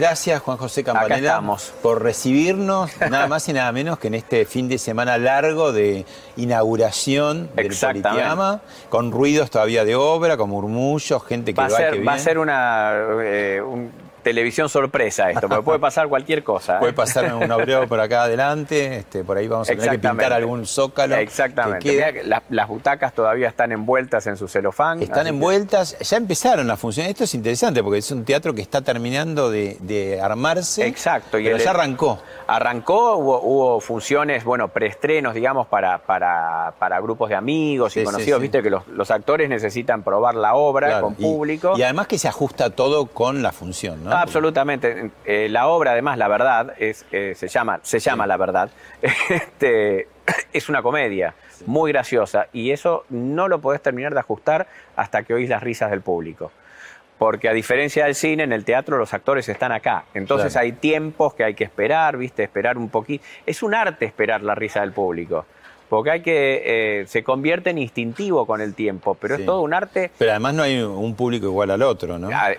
Gracias Juan José Campanella por recibirnos, nada más y nada menos que en este fin de semana largo de inauguración del Politeama, con ruidos todavía de obra, con murmullos, gente que va, a que Va a ser una, eh, un televisión sorpresa esto, porque puede pasar cualquier cosa. Puede ¿eh? pasar un obrero por acá adelante, este, por ahí vamos a tener que pintar algún zócalo. Exactamente. las, butacas todavía están envueltas en su celofán. Están envueltas, ya empezaron las funciones. Esto es interesante porque es un teatro que está terminando de, armarse. Exacto. Y ya arrancó. Arrancó, hubo, funciones, bueno, preestrenos, digamos, para, para, grupos de amigos y conocidos. Viste que los, actores necesitan probar la obra con público. Y además que se ajusta todo con la función, ¿no? Absolutamente. Eh, la obra, además, La Verdad, es, eh, se, llama, se llama La Verdad, este, es una comedia muy graciosa y eso no lo podés terminar de ajustar hasta que oís las risas del público. Porque a diferencia del cine, en el teatro los actores están acá. Entonces hay tiempos que hay que esperar, ¿viste? Esperar un poquito. Es un arte esperar la risa del público porque hay que eh, se convierte en instintivo con el tiempo, pero es todo un arte. Pero además no hay un público igual al otro, ¿no? Ah,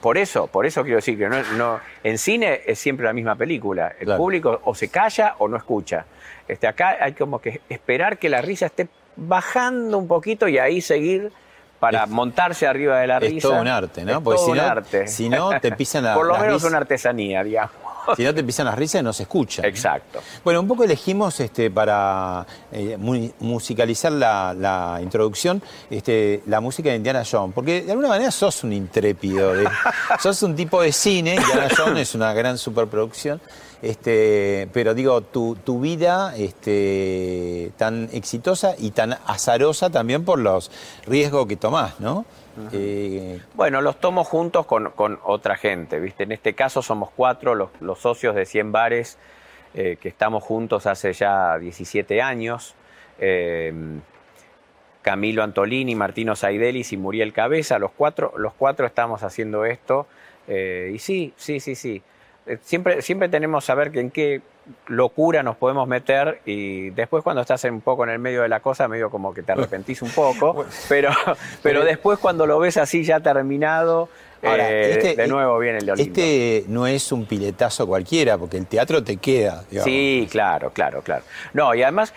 por eso, por eso quiero decir que no, en cine es siempre la misma película. El público o se calla o no escucha. Este, acá hay como que esperar que la risa esté bajando un poquito y ahí seguir para montarse arriba de la risa. Es todo un arte, ¿no? Es todo un arte. Si no, te pisan la Por lo menos una artesanía, digamos. Si no te empiezan las risas, no se escucha. Exacto. Bueno, un poco elegimos este, para eh, musicalizar la, introducción este, la música de Indiana Jones, porque de alguna manera sos un intrépido, sos un tipo de cine, Indiana Jones es una gran superproducción. Este, pero digo, tu, tu vida este, tan exitosa y tan azarosa también por los riesgos que tomás, ¿no? Eh, bueno, los tomo juntos con, otra gente, ¿viste? En este caso somos cuatro, los, socios de 100 bares, eh, que estamos juntos hace ya 17 años. Eh, Camilo Antolini, Martino Saidelis y Muriel Cabeza, los cuatro, los cuatro estamos haciendo esto. y sí, sí, sí, sí. Siempre, siempre tenemos que saber que en qué locura nos podemos meter y después cuando estás un poco en el medio de la cosa, medio como que te arrepentís un poco, pero, pero después cuando lo ves así ya terminado, eh, este, de nuevo viene el de Este no es un piletazo cualquiera, porque el teatro te queda. Sí, claro, claro, claro. No, y además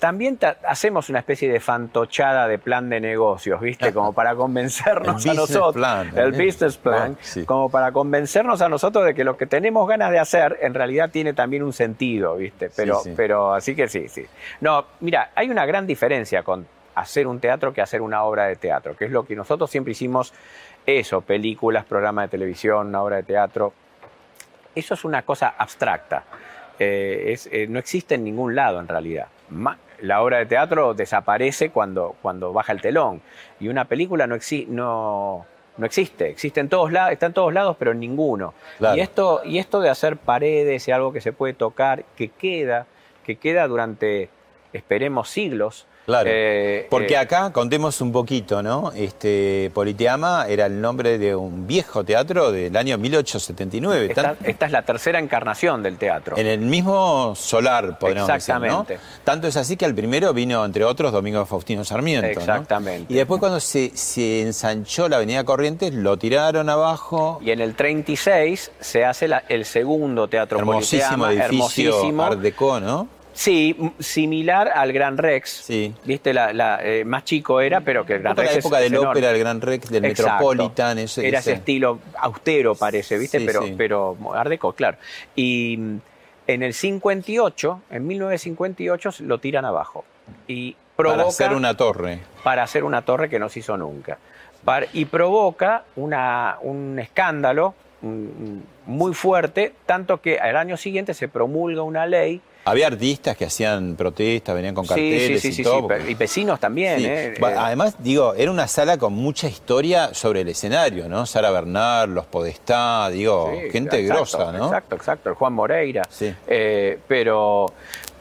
también hacemos una especie de fantochada de plan de negocios, ¿viste? Como para convencernos a nosotros. el business plan. Como para convencernos a nosotros de que lo que tenemos ganas de hacer en realidad tiene también un sentido, ¿viste? Pero, pero así que sí, sí. No, mira, hay una gran diferencia con hacer un teatro que hacer una obra de teatro, que es lo que nosotros siempre hicimos eso, películas, programas de televisión, una obra de teatro. Eso es una cosa abstracta. Eh, eh, no existe en ningún lado en realidad. La obra de teatro desaparece cuando, cuando baja el telón y una película no, no, no existe, existe en todos lados, está en todos lados, pero en ninguno. Y, esto, y esto de hacer paredes y algo que se puede tocar, que queda, que queda durante, esperemos, siglos, Claro. Eh, porque eh, acá contemos un poquito, ¿no? Este Politeama era el nombre de un viejo teatro del año 1879. Esta, esta es la tercera encarnación del teatro. En el mismo solar, podríamos Exactamente. decir, ¿no? Tanto es así que al primero vino, entre otros, Domingo Faustino Sarmiento. Exactamente. Y después cuando se, se, ensanchó la Avenida Corrientes, lo tiraron abajo. Y en el 36 se hace el segundo teatro hermosísimo Politeama. Edificio hermosísimo Art Deco, ¿no? Sí, similar al Gran Rex. Sí. Viste, la, eh, más chico era, pero que el Gran Rex. la época del ópera, el Gran Rex, del Metropolitan. Ese, era ese estilo austero, parece, ¿viste? pero, pero Ardeco, claro. Y mm, en el 58, en 1958, lo tiran abajo. Y provoca, para hacer una torre. Para hacer una torre que no se hizo nunca. y provoca una, un escándalo muy fuerte, tanto que al año siguiente se promulga una ley había artistas que hacían protestas, venían con carteles y todo. y vecinos también. ¿eh? Además, digo, era una sala con mucha historia sobre el escenario, ¿no? Sara Bernard, los Podestá, digo, gente grosa, ¿no? Exacto, exacto, el Juan Moreira. Sí. Eh, pero,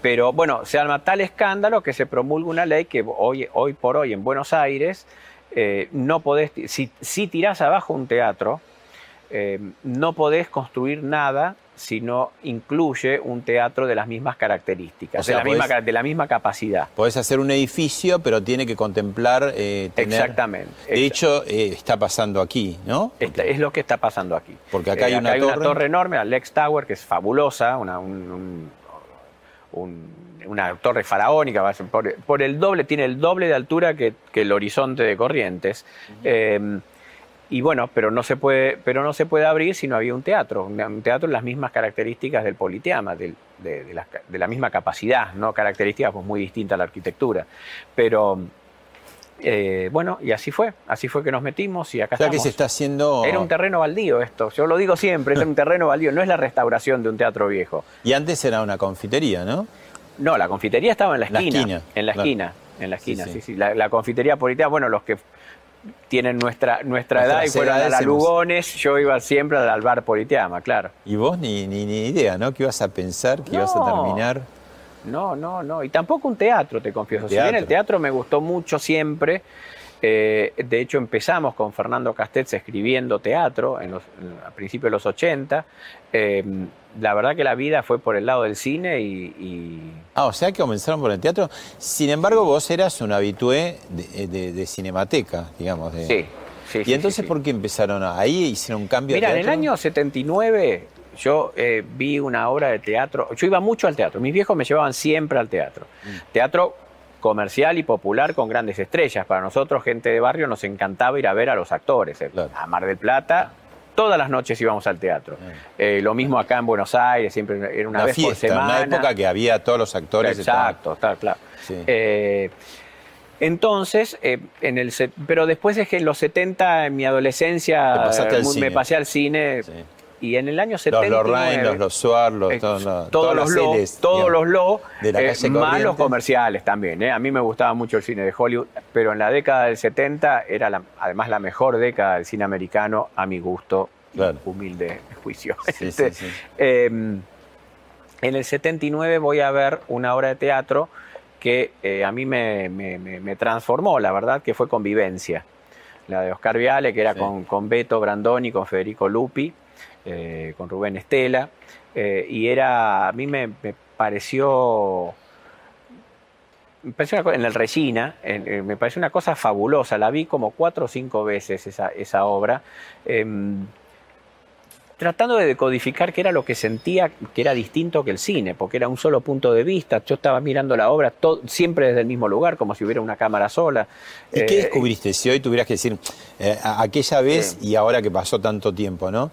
pero bueno, se arma tal escándalo que se promulga una ley que hoy, hoy por hoy en Buenos Aires eh, no podés, si, si tirás abajo un teatro, no podés construir nada si no incluye un teatro de las mismas características, de, la misma, de, la misma, capacidad. Podés hacer un edificio, pero tiene que contemplar... Eh, Exactamente. De hecho, eh, está pasando aquí, ¿no? es lo que está pasando aquí. Porque acá hay, una, torre... una torre enorme, la Lex Tower, que es fabulosa, una, una torre faraónica, por, por, el doble, tiene el doble de altura que, el horizonte de Corrientes. Y bueno, pero no se puede, pero no se puede abrir si no había un teatro, un teatro en las mismas características del politeama, de, la, misma capacidad, no características pues muy distintas a la arquitectura. Pero eh, bueno, y así fue, así fue que nos metimos y acá o sea que se está haciendo... Era un terreno baldío esto, yo lo digo siempre, es un terreno baldío, no es la restauración de un teatro viejo. Y antes era una confitería, ¿no? No, la confitería estaba en la esquina. en la esquina, en la esquina, sí, sí. La, la, confitería politeama, bueno, los que tienen nuestra, nuestra edad y fueron a la Lugones, yo iba siempre al bar Politeama, claro. ¿Y vos ni, ni, ni idea, no? ¿Qué ibas a pensar? ¿Qué ibas a terminar? No, no, no. Y tampoco un teatro, te confieso. Si bien el teatro me gustó mucho siempre, eh, de hecho, empezamos con Fernando Castells escribiendo teatro en los, a principios de los 80 la verdad que la vida fue por el lado del cine y, Ah, o sea que comenzaron por el teatro. Sin embargo, vos eras un habitué de, cinemateca, digamos. Sí, sí. ¿Y entonces por qué empezaron ahí? ¿Hicieron un cambio Mira, en el año 79 yo eh, vi una obra de teatro. Yo iba mucho al teatro. Mis viejos me llevaban siempre al teatro. Mm. Teatro comercial y popular con grandes estrellas. Para nosotros, gente de barrio, nos encantaba ir a ver a los actores. A Mar del Plata, todas las noches íbamos al teatro. Eh, lo mismo acá en Buenos Aires, siempre era una, vez por semana. Una época que había todos los actores. Exacto, está claro. Eh, entonces, eh, en el, pero después es que en los 70, en mi adolescencia, me pasé al cine. Y en el año 70. Los Lorraine, los Los todos, todos, los Lo, todos los Lo, más los comerciales también. A mí me gustaba mucho el cine de Hollywood, pero en la década del 70 era además la mejor década del cine americano, a mi gusto, humilde juicio. Este, em, en el 79 voy a ver una obra de teatro que eh, a mí me, transformó, la verdad, que fue Convivencia. La de Oscar Viale, que era con, con Beto Brandoni, con Federico Lupi, eh, con Rubén Estela. Eh, y era, a mí me, pareció en el Regina, me pareció una cosa fabulosa, la vi como cuatro o cinco veces esa, esa obra. Em, tratando de decodificar qué era lo que sentía que era distinto que el cine, porque era un solo punto de vista. Yo estaba mirando la obra siempre desde el mismo lugar, como si hubiera una cámara sola. ¿Y qué eh, descubriste? Si hoy tuvieras que decir, eh, aquella vez y ahora que pasó tanto tiempo, ¿no?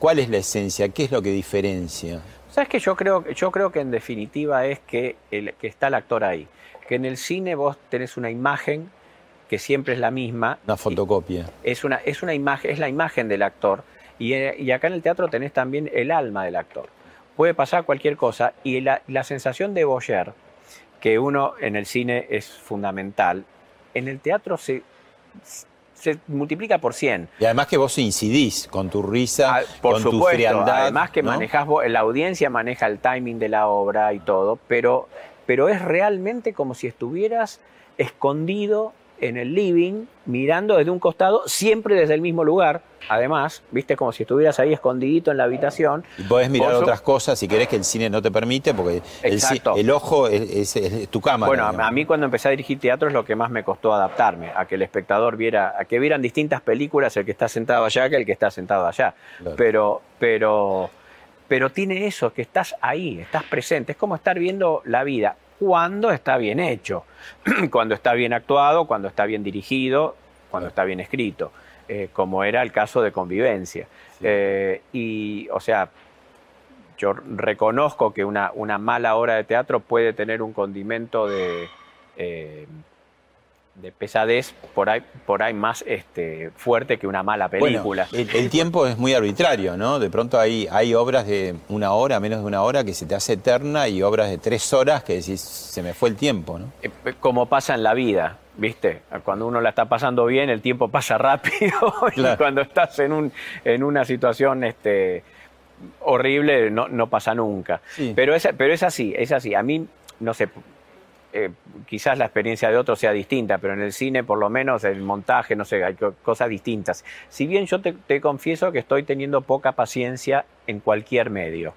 ¿Cuál es la esencia? ¿Qué es lo que diferencia? Sabes que yo creo, yo creo que en definitiva es que, el, que está el actor ahí. Que en el cine vos tenés una imagen que siempre es la misma. Una fotocopia. Es una, es una imagen, es la imagen del actor y, acá en el teatro tenés también el alma del actor. Puede pasar cualquier cosa y la, sensación de Boyer, que uno en el cine es fundamental, en el teatro se, se multiplica por 100. Y además que vos incidís con tu risa, ah, con tu frialdad. Además que manejás vos, la audiencia maneja el timing de la obra y todo, pero, pero es realmente como si estuvieras escondido en el living, mirando desde un costado, siempre desde el mismo lugar. Además, viste, como si estuvieras ahí escondidito en la habitación. Y podés mirar otras cosas si querés que el cine no te permite, porque el, ojo es, tu cámara. Bueno, a mí cuando empecé a dirigir teatro es lo que más me costó adaptarme, a que el espectador viera, a que vieran distintas películas el que está sentado allá que el que está sentado allá. Pero, pero pero tiene eso, que estás ahí, estás presente. Es como estar viendo la vida cuando está bien hecho, cuando está bien actuado, cuando está bien dirigido, cuando está bien escrito, eh, como era el caso de convivencia. Eh, y, o sea, yo reconozco que una, una, mala hora de teatro puede tener un condimento de, eh, de pesadez por ahí, por ahí más este, fuerte que una mala película. el, tiempo es muy arbitrario, ¿no? De pronto hay, hay obras de una hora, menos de una hora, que se te hace eterna y obras de tres horas que decís, se me fue el tiempo, ¿no? Eh, como pasa en la vida. ¿Viste? Cuando uno la está pasando bien, el tiempo pasa rápido y cuando estás en, un, en una situación este, horrible no, no pasa nunca. Pero, es, pero es así, es así. A mí, no sé, eh, quizás la experiencia de otros sea distinta, pero en el cine, por lo menos, el montaje, no sé, hay cosas distintas. Si bien yo te, confieso que estoy teniendo poca paciencia en cualquier medio.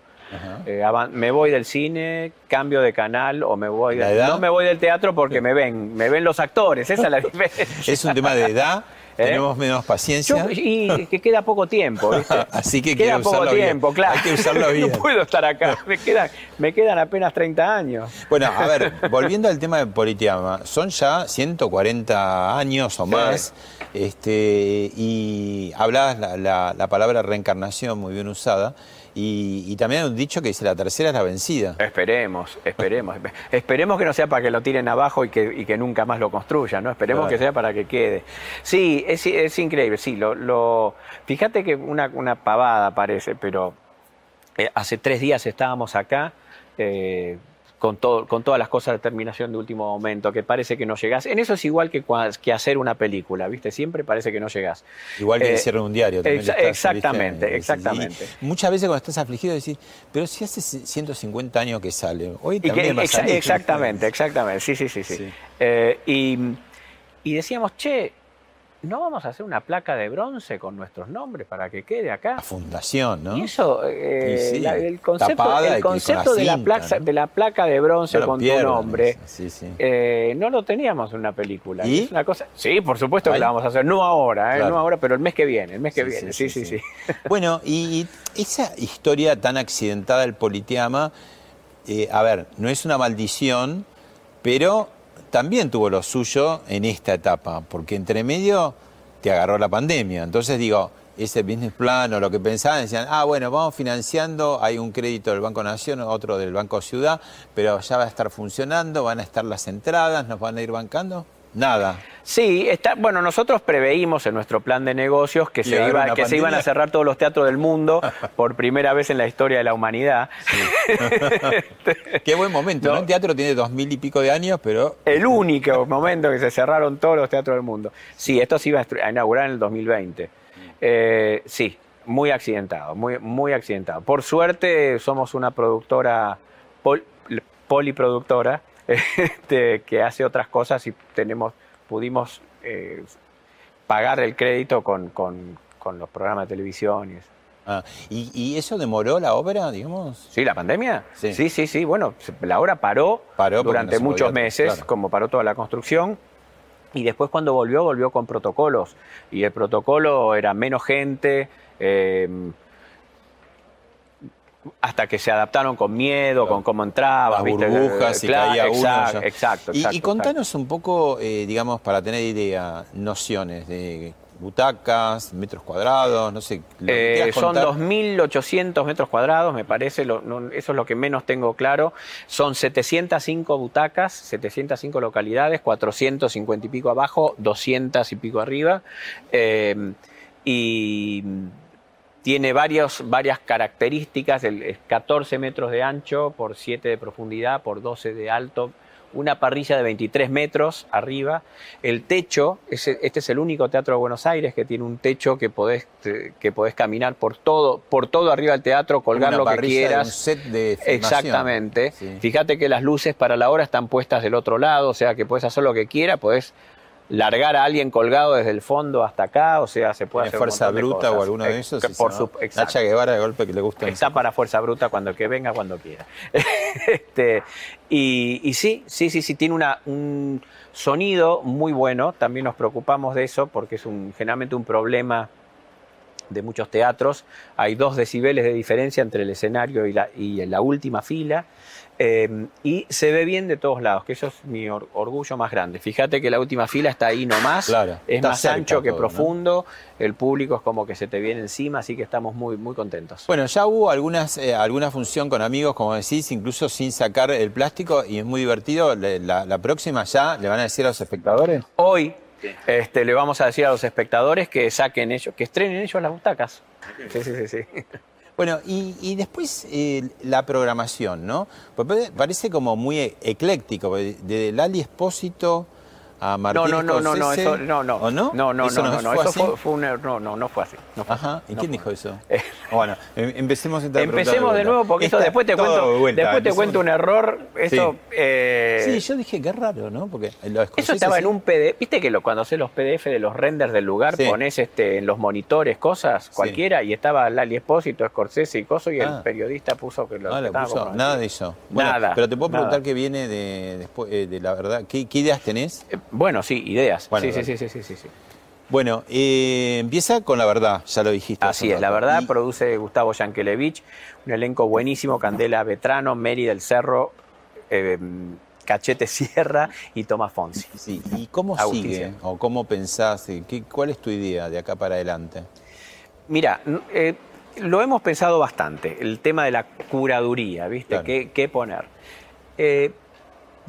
Eh, me voy del cine, cambio de canal o me voy no me voy del teatro porque me ven, me ven los actores, esa es la diferencia. ¿Es un tema de edad? ¿Eh? Tenemos menos paciencia. y que queda poco tiempo, ¿viste? Así que queda poco tiempo, claro. Hay que usarlo bien. no puedo estar acá. Me quedan, me quedan apenas 30 años. Bueno, a ver, volviendo al tema de Politiama, son ya 140 años o más. Este, y hablabas la, la palabra reencarnación muy bien usada. Y, también han dicho que dice la tercera es la vencida. Esperemos, esperemos. esperemos que no sea para que lo tiren abajo y que, nunca más lo construyan, ¿no? Esperemos que sea para que quede. Sí, es, increíble, sí. Lo, fíjate que una, una pavada parece, pero eh, hace tres días estábamos acá. Eh, con, todo, con todas las cosas de terminación de último momento, que parece que no llegás. En eso es igual que, que hacer una película, ¿viste? Siempre parece que no llegás. Igual que eh, un diario. exactamente, exactamente. muchas veces cuando estás afligido decís, pero si hace 150 años que sale, hoy también va a salir. Exactamente, exactamente, sí, sí, sí. sí. Eh, y, y decíamos, che, ¿no vamos a hacer una placa de bronce con nuestros nombres para que quede acá? La fundación, ¿no? Y eso, eh, el concepto, el concepto de, la placa, de la placa de bronce con tu nombre, eh, no lo teníamos en una película. ¿Y? una cosa, sí, por supuesto que la vamos a hacer, no ahora, eh, no ahora, pero el mes que viene, el mes que viene, sí, sí, sí. Bueno, y esa historia tan accidentada del Politeama, a ver, no es una maldición, pero también tuvo lo suyo en esta etapa, porque entre medio te agarró la pandemia. Entonces digo, ese business plan o lo que pensaban, decían, ah, bueno, vamos financiando, hay un crédito del Banco Nación, otro del Banco Ciudad, pero ya va a estar funcionando, van a estar las entradas, nos van a ir bancando. Nada. Sí, está, bueno, nosotros preveímos en nuestro plan de negocios que, se, iba, que se iban a cerrar todos los teatros del mundo por primera vez en la historia de la humanidad. Qué buen momento, ¿no? El teatro tiene dos mil y pico de años, pero... El único momento que se cerraron todos los teatros del mundo. Sí, esto se iba a inaugurar en el 2020. Eh, sí, muy accidentado, muy, muy accidentado. Por suerte somos una productora poliproductora este, que hace otras cosas y tenemos, pudimos eh, pagar el crédito con, con, los programas de televisión y eso. Ah, ¿y, eso demoró la obra, digamos? Sí, la pandemia. Sí, sí, sí. Bueno, la obra paró, durante muchos meses, como paró toda la construcción. Y después cuando volvió, volvió con protocolos. Y el protocolo era menos gente, eh, hasta que se adaptaron con miedo, con cómo entraba, Las burbujas, y caía uno. Exacto, Y, contanos un poco, eh, digamos, para tener idea, nociones de butacas, metros cuadrados, no sé. Eh, son 2.800 metros cuadrados, me parece, eso es lo que menos tengo claro. Son 705 butacas, 705 localidades, 450 y pico abajo, 200 y pico arriba. Eh, y tiene varios, varias características, es 14 metros de ancho por 7 de profundidad por 12 de alto, una parrilla de 23 metros arriba, el techo, este es el único teatro de Buenos Aires que tiene un techo que podés, que podés caminar por todo, por todo arriba del teatro, colgar lo que quieras. un set de Exactamente. Fíjate que las luces para la hora están puestas del otro lado, o sea que puedes hacer lo que quieras, podés largar a alguien colgado desde el fondo hasta acá, o sea, se puede hacer fuerza bruta o alguno de esos. por su, Nacha Guevara de golpe que le gusta. Está para fuerza bruta cuando que venga, cuando quiera. este, y, sí, sí, sí, sí, tiene una, un sonido muy bueno, también nos preocupamos de eso porque es un, generalmente un problema de muchos teatros, hay dos decibeles de diferencia entre el escenario y la, y la última fila. Eh, y se ve bien de todos lados, que eso es mi orgullo más grande. Fíjate que la última fila está ahí nomás, es más ancho que profundo, el público es como que se te viene encima, así que estamos muy, muy contentos. Bueno, ya hubo algunas, eh, alguna función con amigos, como decís, incluso sin sacar el plástico, y es muy divertido. La, la próxima ya le van a decir a los espectadores. Hoy este, le vamos a decir a los espectadores que saquen ellos, que estrenen ellos las butacas. Sí, sí, sí, sí. Bueno, y, después eh, la programación, ¿no? Pues parece como muy ecléctico, de Lali Espósito a Martín no, no, no, no, eso, no, no. ¿O no? No, no, no, no, eso fue, fue, un error. No, no, no fue así. Ajá, ¿y quién dijo eso? Eh, bueno, em, empecemos entonces Empecemos de, nuevo porque eso después te cuento, después te cuento un error. Eso, sí. Eh... sí, yo dije qué raro, ¿no? Porque eso estaba en un PDF. Viste que lo, cuando haces los PDF de los renders del lugar pones este, en los monitores cosas cualquiera y estaba Lali Espósito, Scorsese y Coso y el ah. periodista puso que lo ah, puso, Nada de eso. nada. Pero te puedo preguntar qué viene de, después, eh, de la verdad. ¿Qué, ¿Qué ideas tenés? Eh, bueno, sí, ideas. sí, sí, sí, sí, sí, sí, Bueno, eh, empieza con La Verdad, ya lo dijiste. Así es, La Verdad produce Gustavo Yankelevich, un elenco buenísimo, Candela Vetrano, Mary del Cerro, eh, Cachete Sierra y Tomás Fonsi. Sí, ¿y cómo sigue o cómo pensás? ¿Qué, ¿Cuál es tu idea de acá para adelante? Mira, eh, lo hemos pensado bastante, el tema de la curaduría, ¿viste? ¿Qué, poner?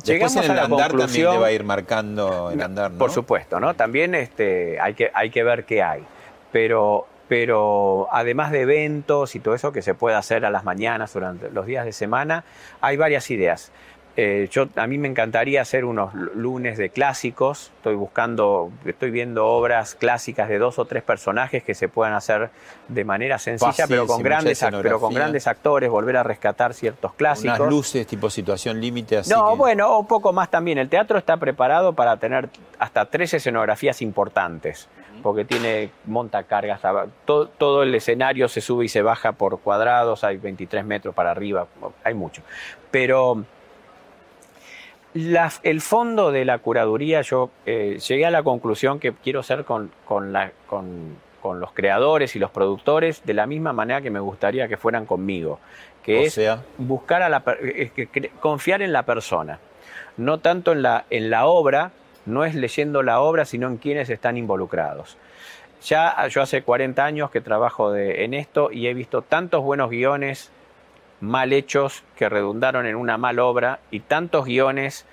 Llegamos en el a la andar también te va a ir marcando el andar, ¿no? Por supuesto, ¿no? También este, hay, que, hay que ver qué hay. Pero, pero además de eventos y todo eso que se puede hacer a las mañanas durante los días de semana, hay varias ideas. Eh, yo, a mí me encantaría hacer unos lunes de clásicos. Estoy buscando, estoy viendo obras clásicas de dos o tres personajes que se puedan hacer de manera sencilla, pero, con grandes, pero con grandes actores, volver a rescatar ciertos clásicos. Unas luces tipo situación límite. No, bueno, un poco más también. El teatro está preparado para tener hasta tres escenografías importantes porque tiene montacargas, todo, todo el escenario se sube y se baja por cuadrados, hay 23 metros para arriba, hay mucho. Pero el fondo de la curaduría, yo eh, llegué a la conclusión que quiero ser con, con, los creadores y los productores de la misma manera que me gustaría que fueran conmigo, que es buscar a la, confiar en la persona, no tanto en la, en la obra, no es leyendo la obra, sino en quienes están involucrados. Ya yo hace 40 años que trabajo en esto y he visto tantos buenos guiones mal hechos que redundaron en una mal obra y tantos guiones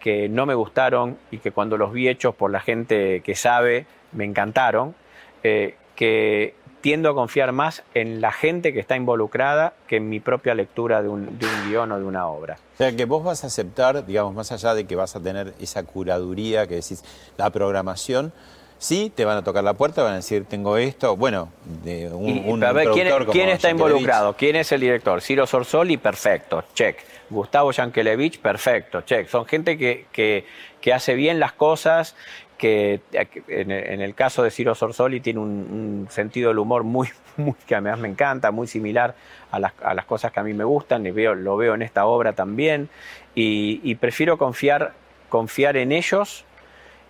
que no me gustaron y que cuando los vi hechos por la gente que sabe me encantaron, eh, que tiendo a confiar más en la gente que está involucrada que en mi propia lectura de un, de un guion o de una obra. O sea, que vos vas a aceptar, digamos, más allá de que vas a tener esa curaduría que decís, la programación, Sí, te van a tocar la puerta, van a decir, tengo esto. Bueno, de un, ¿quién, está involucrado? ¿Quién es el director? Ciro Sorsoli, perfecto, check. Gustavo Yankelevich, perfecto, check. Son gente que, que, hace bien las cosas, que en, el caso de Ciro Sorsoli tiene un, sentido del humor muy, muy, que además me encanta, muy similar a las, a las cosas que a mí me gustan, y veo, lo veo en esta obra también, y, y prefiero confiar, confiar en ellos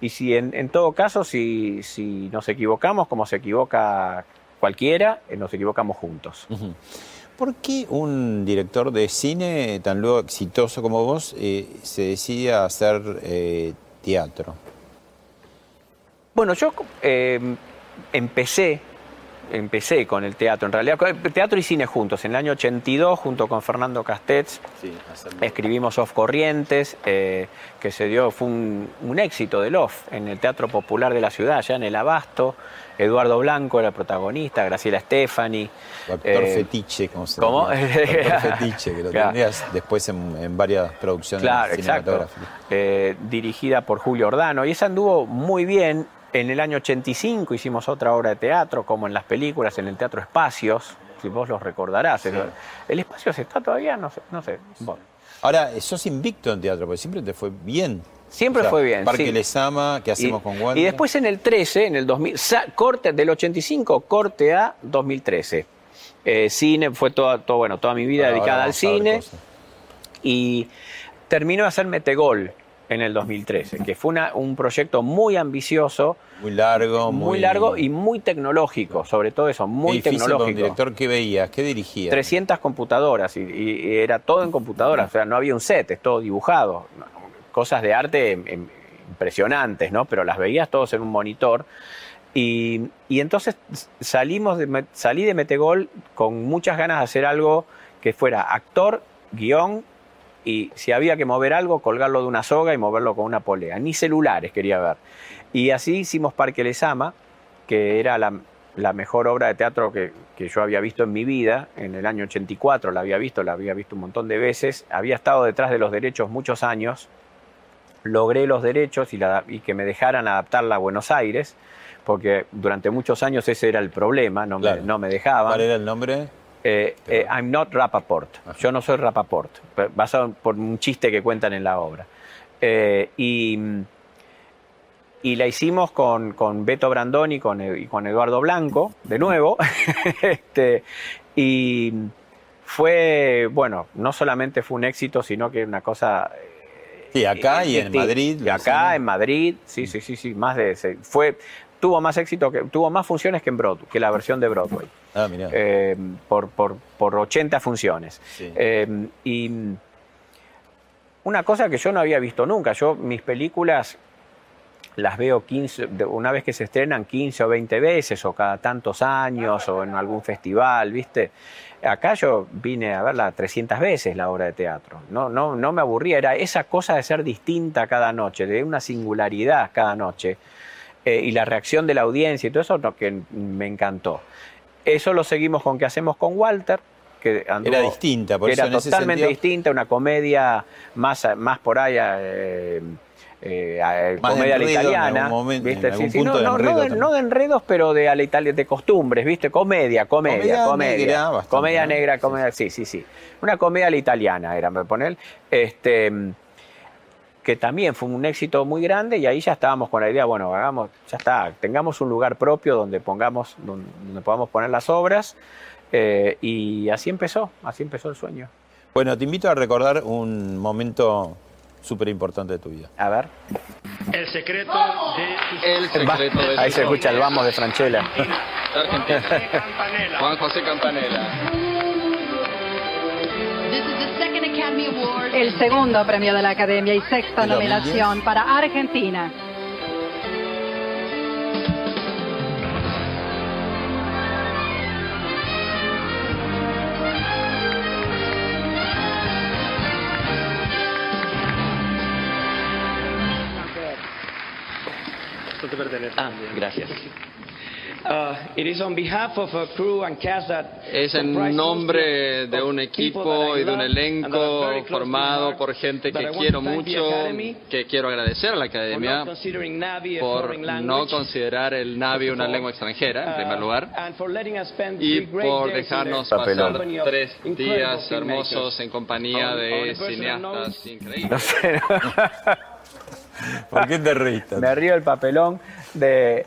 y si en, todo caso, si, si, nos equivocamos, como se equivoca cualquiera, eh, nos equivocamos juntos. ¿Por qué un director de cine tan luego exitoso como vos eh, se decide a hacer eh, teatro? Bueno, yo empecé empecé con el teatro, en realidad, teatro y cine juntos. En el año 82, junto con Fernando Castells, escribimos Off Corrientes, eh, que se dio, fue un, éxito del Off en el Teatro Popular de la ciudad, ya en el Abasto. Eduardo Blanco era protagonista, Graciela Stefani. Doctor eh, Fetiche, como se ¿Cómo? Doctor Fetiche, que lo tendrías después en, varias producciones claro, exacto. Eh, dirigida por Julio Ordano. Y esa anduvo muy bien en el año 85 hicimos otra obra de teatro, como en las películas, en el Teatro Espacios, si vos los recordarás. El, espacio se está todavía, no sé. No sé. Ahora, sos invicto en teatro, porque siempre te fue bien. Siempre fue bien. Parque Les Ama, ¿qué hacemos con Walter? Y después en el 13, en el 2000, corte del 85, corte a 2013. Eh, cine, fue toda, todo, bueno, toda mi vida dedicada al cine. Y terminó de hacer Metegol en el 2013, que fue un proyecto muy ambicioso. Muy largo. Muy, largo y muy tecnológico, sobre todo eso, muy tecnológico. Con director qué veías? ¿Qué dirigía? 300 computadoras y, era todo en computadoras, o sea, no había un set, es todo dibujado. Cosas de arte impresionantes, ¿no? Pero las veías todos en un monitor. Y, entonces salimos de, salí de Metegol con muchas ganas de hacer algo que fuera actor, guion y si había que mover algo, colgarlo de una soga y moverlo con una polea. Ni celulares quería ver. Y así hicimos Parque Lesama, que era la, mejor obra de teatro que, yo había visto en mi vida. En el año 84 la había visto, la había visto un montón de veces. Había estado detrás de los derechos muchos años. Logré los derechos y, y que me dejaran adaptarla a Buenos Aires, porque durante muchos años ese era el problema, no, me, no me dejaban. ¿Cuál era el nombre? Eh, eh, I'm not Rapaport. Yo no soy Rapaport, basado por un chiste que cuentan en la obra. Eh, y, y, la hicimos con, con Beto Brandoni con, y con Eduardo Blanco, de nuevo. este, y fue, bueno, no solamente fue un éxito, sino que una cosa Sí, acá y en Madrid. Y acá en Madrid, sí, sí, sí, sí, más de fue tuvo más éxito que tuvo más funciones que en Broadway, que la versión de Broadway. Ah, eh, por, por, por, 80 funciones. Eh, y una cosa que yo no había visto nunca, yo mis películas las veo 15, una vez que se estrenan 15 o 20 veces o cada tantos años o en algún festival, ¿viste? Acá yo vine a verla 300 veces la obra de teatro. No, no, no me aburría, era esa cosa de ser distinta cada noche, de una singularidad cada noche. Eh, y la reacción de la audiencia y todo eso lo que me encantó. Eso lo seguimos con que hacemos con Walter, que era distinta, por era totalmente distinta, una comedia más, más por ahí. Eh, eh, comedia a la italiana, ¿viste? no, de enredos, pero de a la Italia, de costumbres, ¿viste? Comedia, comedia, comedia. comedia negra, comedia, sí, sí, sí. Una comedia a la italiana era, me poner. Este, que también fue un éxito muy grande y ahí ya estábamos con la idea, bueno, hagamos, ya está, tengamos un lugar propio donde pongamos, donde, podamos poner las obras eh, y así empezó, así empezó el sueño. Bueno, te invito a recordar un momento súper importante de tu vida. A ver. El secreto de... El secreto de Ahí se escucha el vamos de Franchella. Juan José Campanella. El segundo premio de la Academia y sexta nominación para Argentina. Ah, gracias. Es en nombre de un equipo y de un elenco formado por gente que quiero mucho, que quiero agradecer a la Academia por no considerar el Navi una lengua extranjera, en primer uh, lugar, y por dejarnos pasar tres días hermosos en compañía de cineastas increíbles. ¿Por qué te ríes? Me río el papelón de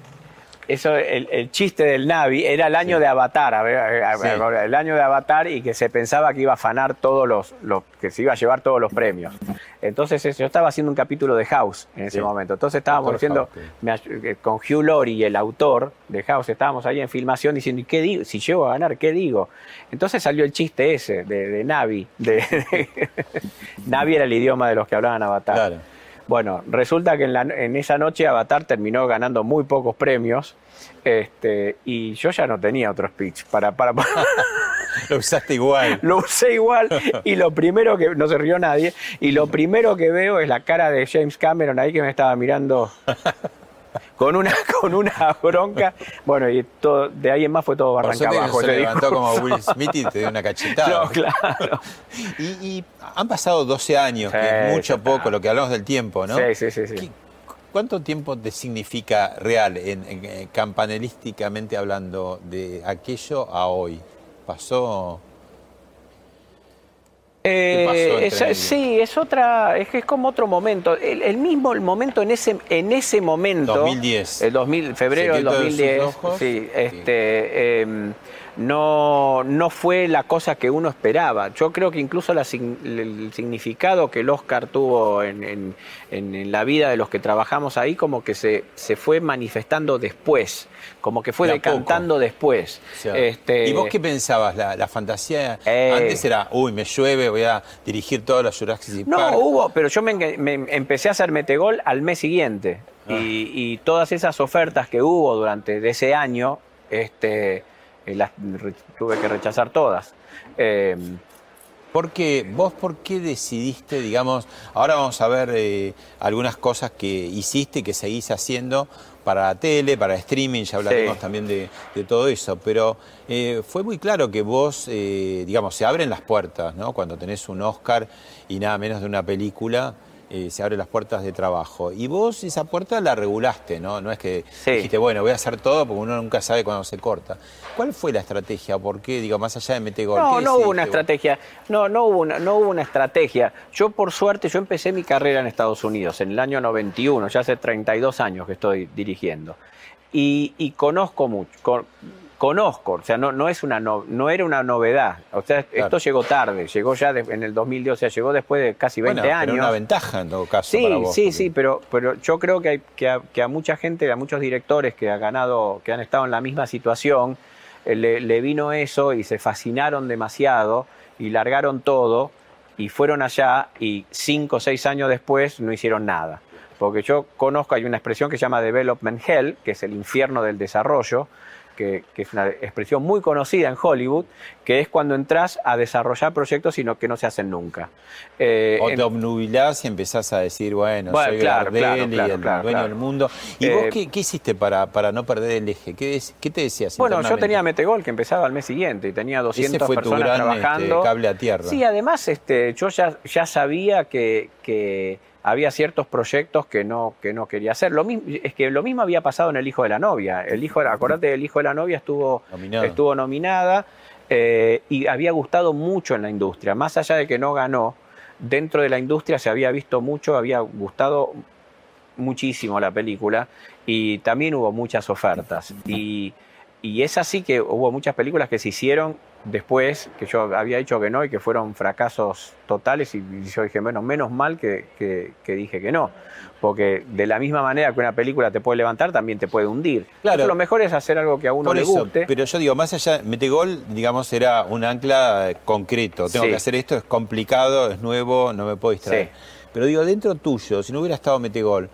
eso, el, chiste del Navi era el año de Avatar, el año de Avatar y que se pensaba que iba a afanar todos los, que se iba a llevar todos los premios. Entonces yo estaba haciendo un capítulo de House en ese momento. Entonces estábamos diciendo, eh, con Hugh Laurie, el autor de House, estábamos ahí en filmación diciendo, ¿y qué digo? Si llego a ganar, ¿qué digo? Entonces salió el chiste ese de, Navi. De, Navi era el idioma de los que hablaban Avatar. Claro. Bueno, resulta que en, esa noche Avatar terminó ganando muy pocos premios este, y yo ya no tenía otro speech para... para, lo usaste igual. Lo usé igual y lo primero que... No se rió nadie. Y lo primero que veo es la cara de James Cameron ahí que me estaba mirando con una, con una bronca. Bueno, y todo, de ahí en más fue todo barranca abajo. se levantó como Will Smith y te dio una cachetada. No, claro. Y, han pasado 12 años, que es mucho poco, lo que hablamos del tiempo, ¿no? Sí, sí, sí. sí. ¿Cuánto tiempo te significa real, en, campanelísticamente hablando, de aquello a hoy? ¿Pasó eh, sí, es otra, es que es como otro momento. El, mismo el momento en ese en ese momento. 2010. El 2000, febrero del 2010. Sí, este, em, no, no fue la cosa que uno esperaba. Yo creo que incluso el significado que el Oscar tuvo en, la vida de los que trabajamos ahí, como que se, se fue manifestando después, como que fue decantando después. Este, ¿Y vos qué pensabas? La, fantasía eh, antes era, uy, me llueve, voy a dirigir todos los Jurassic Park. No, hubo, pero yo me, empecé a hacer Metegol al mes siguiente. Ah. Y, y, todas esas ofertas que hubo durante ese año, este, eh, las tuve que rechazar todas. Eh, porque vos, ¿por qué decidiste, digamos, ahora vamos a ver eh, algunas cosas que hiciste que seguís haciendo para la tele, para streaming, ya hablaremos también de, todo eso, pero fue muy claro que vos, digamos, se abren las puertas, ¿no? Cuando tenés un Oscar y nada menos de una película, eh, se abren las puertas de trabajo. Y vos esa puerta la regulaste, ¿no? No es que dijiste, bueno, voy a hacer todo porque uno nunca sabe cuándo se corta. ¿Cuál fue la estrategia? ¿Por qué? Digo, más allá de meter gol. No, no hubo una estrategia. No, no hubo una, no hubo una estrategia. Yo, por suerte, yo empecé mi carrera en Estados Unidos en el año 91, ya hace 32 años que estoy dirigiendo. Y, y conozco mucho, conozco, o sea, no, no, es una no, era una novedad. O sea, esto llegó tarde, llegó ya en el 2010, o sea, llegó después de casi 20 bueno, años. una ventaja en todo caso. Sí, para vos, sí, sí, pero, pero yo creo que, hay, que, a, mucha gente, a muchos directores que, ha ganado, que han estado en la misma situación, eh, le, le vino eso y se fascinaron demasiado y largaron todo y fueron allá y cinco o seis años después no hicieron nada. Porque yo conozco, hay una expresión que se llama development hell, que es el infierno del desarrollo, que, es una expresión muy conocida en Hollywood, que es cuando entras a desarrollar proyectos y que no se hacen nunca. Eh, o te obnubilás y empezás a decir, bueno, soy claro, y el dueño del mundo. ¿Y vos eh, qué, hiciste para, para no perder el eje? ¿Qué, qué te decías? Bueno, yo tenía Metegol que empezaba al mes siguiente y tenía 200 fue personas tu gran, este, cable a tierra. Sí, además este, yo ya, ya sabía que, que había ciertos proyectos que no, que no quería hacer. Lo mismo, es que lo mismo había pasado en El Hijo de la Novia. El hijo, acordate, El Hijo de la Novia estuvo, estuvo nominada eh, y había gustado mucho en la industria. Más allá de que no ganó, dentro de la industria se había visto mucho, había gustado muchísimo la película y también hubo muchas ofertas. Y, y es así que hubo muchas películas que se hicieron después, que yo había dicho que no y que fueron fracasos totales, y yo dije, bueno, menos mal que, que, dije que no, porque de la misma manera que una película te puede levantar, también te puede hundir. Claro. lo mejor es hacer algo que a uno le guste. Pero yo digo, más allá, Metegol, digamos, era un ancla concreto, tengo que hacer esto, es complicado, es nuevo, no me puedo distraer. Pero digo, dentro tuyo, si no hubiera estado Metegol,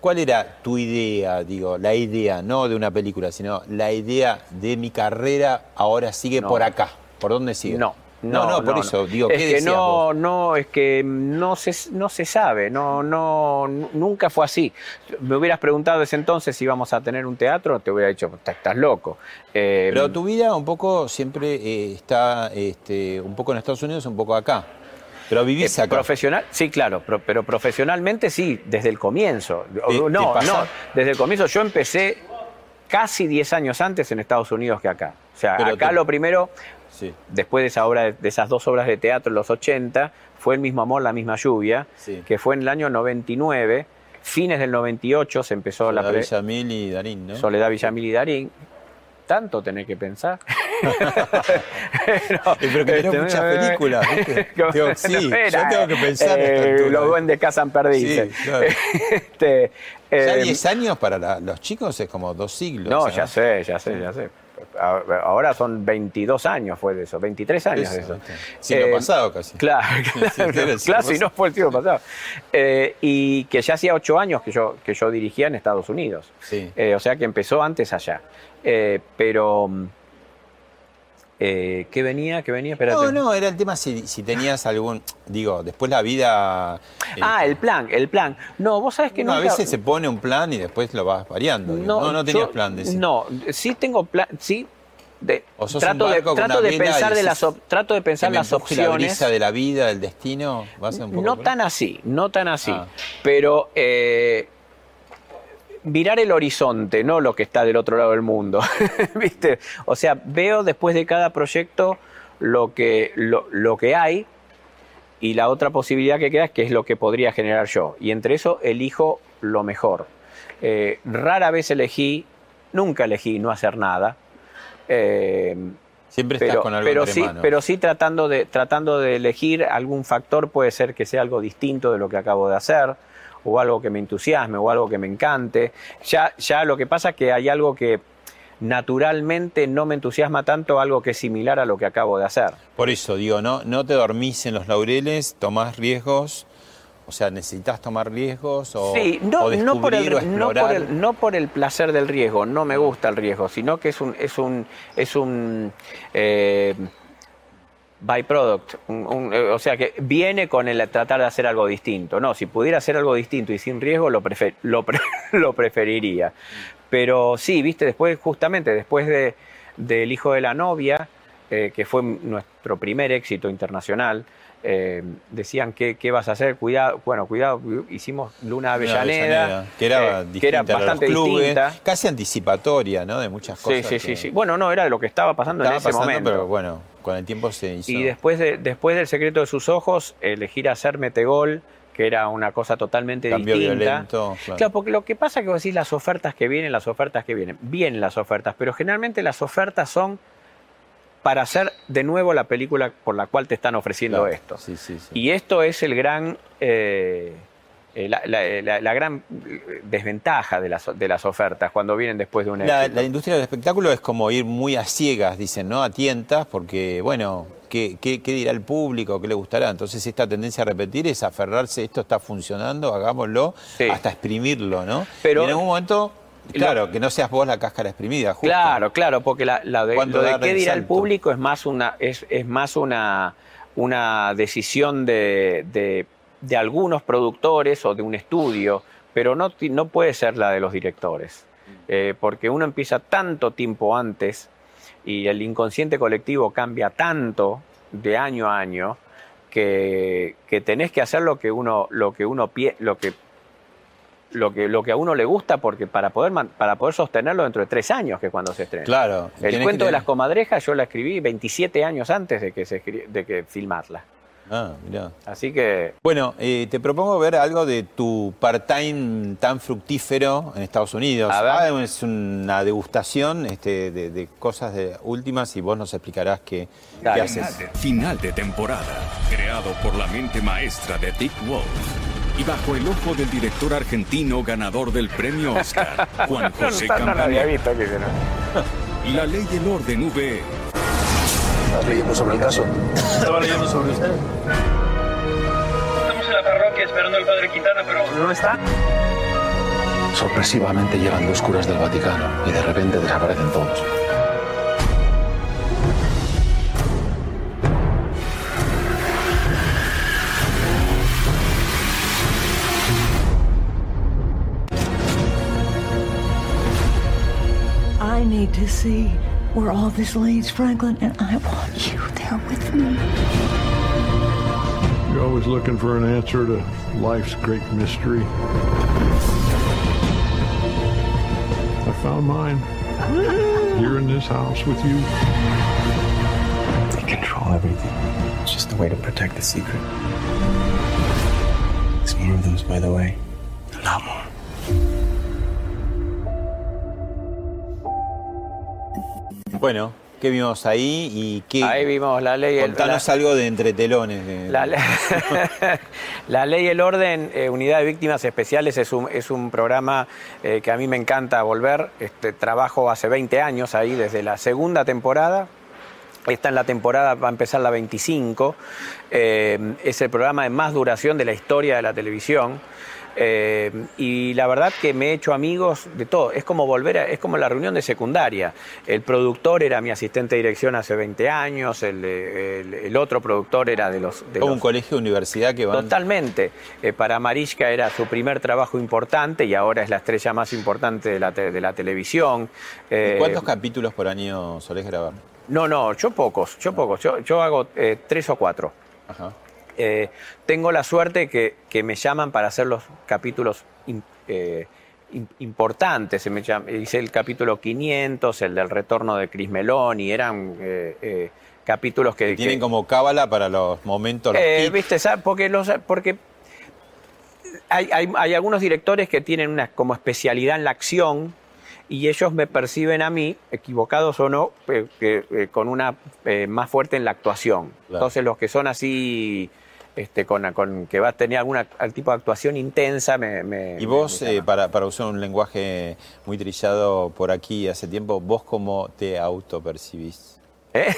¿Cuál era tu idea, digo, la idea, no de una película, sino la idea de mi carrera ahora sigue por acá? ¿Por dónde sigue? No. No, no, por eso, digo, ¿qué es que no, no, es que no se, no se sabe, no, no, nunca fue así. Me hubieras preguntado ese entonces si íbamos a tener un teatro, te hubiera dicho, estás loco. Eh, Pero tu vida un poco siempre eh, está, este, un poco en Estados Unidos, un poco acá. Pero vivís eh, acá. Profesional, sí, claro, pero, profesionalmente sí, desde el comienzo. no, no, desde el comienzo yo empecé casi 10 años antes en Estados Unidos que acá. O sea, acá lo primero, después de, esa obra, de esas dos obras de teatro en los 80, fue El mismo amor, la misma lluvia, que fue en el año 99. Fines del 98 se empezó Soledad la... Soledad Villamil y Darín, ¿no? Soledad Villamil y Darín tanto tener que pensar. pero, que tenés este, muchas películas, sí, yo tengo que pensar. Eh, los duendes cazan perdices. Sí, este, ya 10 eh, años para los chicos es como dos siglos. No, ya sé, ya sé, ya sé. Ahora son 22 años fue de eso, 23 años de eso. Siglo eh, pasado casi. Claro, claro, si no fue el siglo pasado. Eh, y que ya hacía 8 años que yo, que yo dirigía en Estados Unidos. Sí. Eh, o sea que empezó antes allá. Pero eh, ¿Qué venía? ¿Qué venía? No, no, era el tema si, tenías algún, digo, después la vida... Eh, ah, el plan, el plan. No, vos sabés que no. A veces se pone un plan y después lo vas variando. No, no, tenías plan de No, sí tengo plan, sí. De, trato de, trato de pensar de las trato de pensar las opciones la de la vida del destino no tan así no tan así ah. pero eh, mirar el horizonte, no lo que está del otro lado del mundo. ¿Viste? O sea, veo después de cada proyecto lo que, lo, que hay y la otra posibilidad que queda es que es lo que podría generar yo. Y entre eso elijo lo mejor. Eh, rara vez elegí, nunca elegí no hacer nada. Eh, Siempre estás con algo pero entre sí, manos. Pero sí tratando de, tratando de elegir algún factor, puede ser que sea algo distinto de lo que acabo de hacer, o algo que me entusiasme, o algo que me encante. Ya, ya lo que pasa es que hay algo que naturalmente no me entusiasma tanto, algo que es similar a lo que acabo de hacer. Por eso digo, no, no te dormís en los laureles, tomás riesgos. O sea, ¿necesitas tomar riesgos o, sí, no, o no, por o no, el, no por el placer del riesgo, no me gusta el riesgo, sino que es un, es un, es un eh, byproduct, un- un- eh, o sea que viene con el tratar de hacer algo distinto. No, si pudiera hacer algo distinto y sin riesgo, lo, prefer- lo, pre- lo preferiría. Pero sí, viste, después, justamente después de, del hijo de la novia, eh, que fue nuestro primer éxito internacional, eh, decían que qué vas a hacer, cuidado, bueno, cuidado, hicimos Luna Una Avellaneda, Avellaneda, que era, eh, distinta que era a los bastante clubes, distinta. casi anticipatoria, ¿no? De muchas Sí, cosas. sí, sí, que sí. Bueno, no, era de lo que estaba pasando estaba en ese pasando, momento. pero bueno, con el tiempo se hizo. Y después, de, después del secreto de sus ojos, elegir hacer Metegol, que era una cosa totalmente Cambio distinta. violento, claro. Claro, porque lo que pasa es que vos decís las ofertas que vienen, las ofertas que vienen. Vienen las ofertas, pero generalmente las ofertas son para hacer de nuevo la película por la cual te están ofreciendo Claro, esto. Sí, sí, sí. Y esto es el gran, eh, eh, la, la- gran desventaja de las, de las ofertas cuando vienen después de un La, la industria del espectáculo es como ir muy a ciegas, dicen, ¿no? A tientas, porque, bueno, ¿qué, qué, qué dirá el público? ¿Qué le gustará? Entonces, esta tendencia a repetir es aferrarse, esto está funcionando, hagámoslo, Sí. hasta exprimirlo, ¿no? Pero- y en algún momento, claro, que no seas vos la cáscara exprimida, justo. Claro, claro, porque la, la de, ¿Cuándo lo de qué dirá el público es más una, es, es más una, una decisión de, de- de algunos productores o de un estudio, pero no, no puede ser la de los directores. Eh, porque uno empieza tanto tiempo antes y el inconsciente colectivo cambia tanto de año a año que, que tenés que hacer lo que uno, lo que uno lo que lo que, lo que a uno le gusta porque para poder, para poder sostenerlo dentro de tres años, que es cuando se estrena. Claro. El cuento de las comadrejas yo la escribí 27 años antes de que, se de que filmarla. Ah, mirá. Así que Bueno, eh, te propongo ver algo de tu part-time tan fructífero en Estados Unidos. A ver. Ah, es una degustación este, de, de cosas de últimas y vos nos explicarás qué, qué haces. Final de temporada, creado por la mente maestra de Dick Wolf y bajo el ojo del director argentino ganador del premio Oscar, Juan José no. La ley y el orden V ¿Estás leyendo sobre el caso? Estaba leyendo sobre usted. Estamos en la parroquia esperando al padre Quintana, pero no está. Sorpresivamente llegan dos curas del Vaticano y de repente desaparecen todos. I need to see where all this leads, Franklin, and I want you there with me. You're always looking for an answer to life's great mystery. I found mine here in this house with you. They control everything. It's just a way to protect the secret. There's more of those, by the way. Bueno, ¿qué vimos ahí y qué? Ahí vimos la ley. y el- Contanos la- algo de entretelones. de- La, le- La ley y el orden, eh, Unidad de Víctimas Especiales, es un, es un programa eh, que a mí me encanta volver. Este, trabajo hace 20 años ahí, desde la segunda temporada. Esta en la temporada va a empezar la 25. Eh, es el programa de más duración de la historia de la televisión. Eh, y la verdad que me he hecho amigos de todo. Es como volver a, es como la reunión de secundaria. El productor era mi asistente de dirección hace 20 años, el, el- el otro productor era de los... De Como los- un colegio universidad que van. Totalmente. Eh, para Mariska era su primer trabajo importante y ahora es la estrella más importante de la, te- de la televisión. Eh, ¿Cuántos capítulos por año solés grabar? no, no, yo pocos, yo pocos. Yo, yo hago eh, tres o cuatro. Ajá. Eh, tengo la suerte que, que me llaman para hacer los capítulos eh, im- importantes. Se me llama- hice el capítulo 500, el del retorno de Cris Meloni, eran eh, capítulos que... Tienen que- como cábala para los momentos. los eh. ¿Viste? ¿sabes? Porque, los, porque hay, hay- hay algunos directores que tienen una como especialidad en la acción y ellos me perciben a mí, equivocados o no, con una más fuerte en la actuación. Entonces los que son así este, con, con, que va a tener algún tipo de actuación intensa. Me, y vos, eh, para, para, usar un lenguaje muy trillado por aquí hace tiempo, ¿vos cómo te autopercibís? ¿Eh?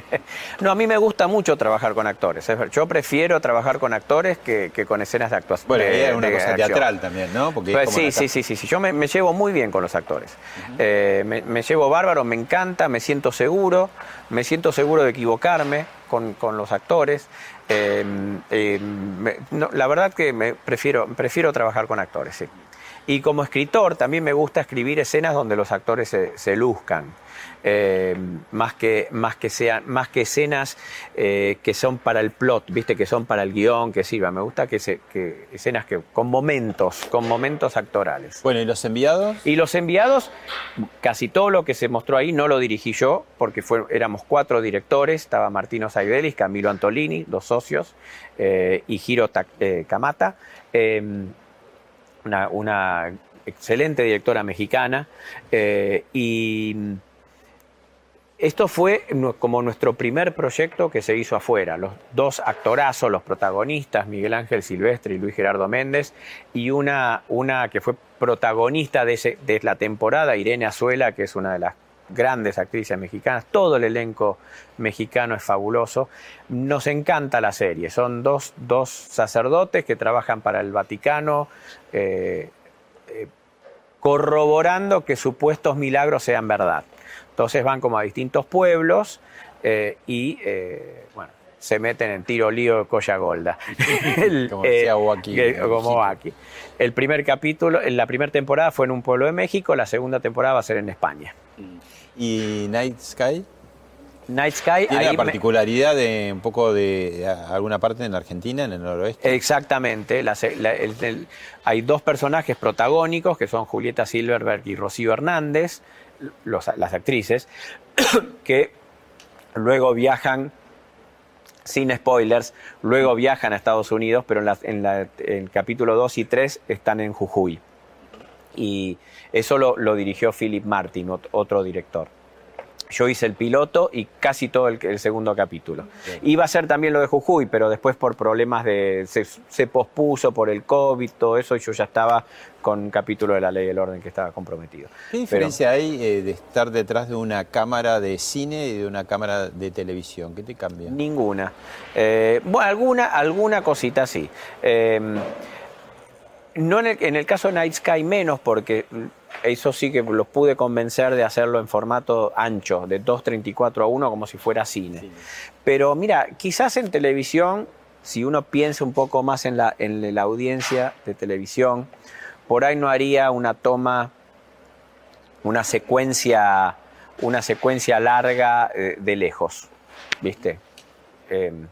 no, a mí me gusta mucho trabajar con actores. Yo prefiero trabajar con actores que, con escenas de actuación. Bueno, es una cosa teatral también, ¿no? Porque pues sí, sí, sí, sí, Yo me, llevo muy bien con los actores. Eh, me, llevo bárbaro, me encanta, me siento seguro, me siento seguro de equivocarme con, con los actores. Em, em, la verdad que me prefiero, prefiero trabajar con actores, sí. Y como escritor también me gusta escribir escenas donde los actores se, luzcan. Em, más, que, más, que sean, más que escenas eh, que son para el plot, viste, que son para el guion, que sirva. Me gusta que, se, que escenas que con momentos, con momentos actorales. Bueno, ¿y los enviados? Y los enviados, casi todo lo que se mostró ahí no lo dirigí yo, porque fue, éramos cuatro directores, estaba Martino Saidelis, Camilo Antolini, dos socios, eh, y Hiro eh, Kamata una, excelente directora mexicana, eh, y esto fue como nuestro primer proyecto que se hizo afuera. Los dos actorazos, los protagonistas, Miguel Ángel Silvestre y Luis Gerardo Méndez, y una, que fue protagonista de, la temporada, Irene Azuela, que es una de las grandes actrices mexicanas, todo el elenco mexicano es fabuloso. Nos encanta la serie, son dos, dos sacerdotes que trabajan para el Vaticano, eh, eh, corroborando que supuestos milagros sean verdad. Entonces van como a distintos pueblos eh, y bueno, se meten en tiro lío colla golda. como decía como aquí. El primer capítulo, la primera temporada fue en un pueblo de México, la segunda temporada va a ser en España. ¿Y Night Sky? Night Sky. Tiene la particularidad de un poco de alguna parte en la Argentina, en el noroeste. Exactamente. hay dos personajes protagónicos que son Julieta Silverberg y Rocío Hernández, las actrices, que luego viajan, sin spoilers, luego viajan a Estados Unidos, pero en, el capítulo 2 y 3 están en Jujuy. Y eso lo, dirigió Philip Martin, otro director. Yo hice el piloto y casi todo el, segundo capítulo. Iba a ser también lo de Jujuy, pero después por problemas de. Se, pospuso por el COVID, todo eso, y yo ya estaba con un capítulo de la ley del orden que estaba comprometido. ¿Qué diferencia hay eh, de estar detrás de una cámara de cine y de una cámara de televisión? ¿Qué te cambia? Ninguna. Eh, bueno, alguna, alguna cosita sí. Eh, no en el, en el caso de Night Sky menos, porque eso sí que los pude convencer de hacerlo en formato ancho, de 2.34 a 1, como si fuera cine. Pero mira, quizás en televisión, si uno piensa un poco más en la, en la audiencia de televisión, por ahí no haría una toma, una secuencia, una secuencia larga eh, de lejos, ¿viste? Em,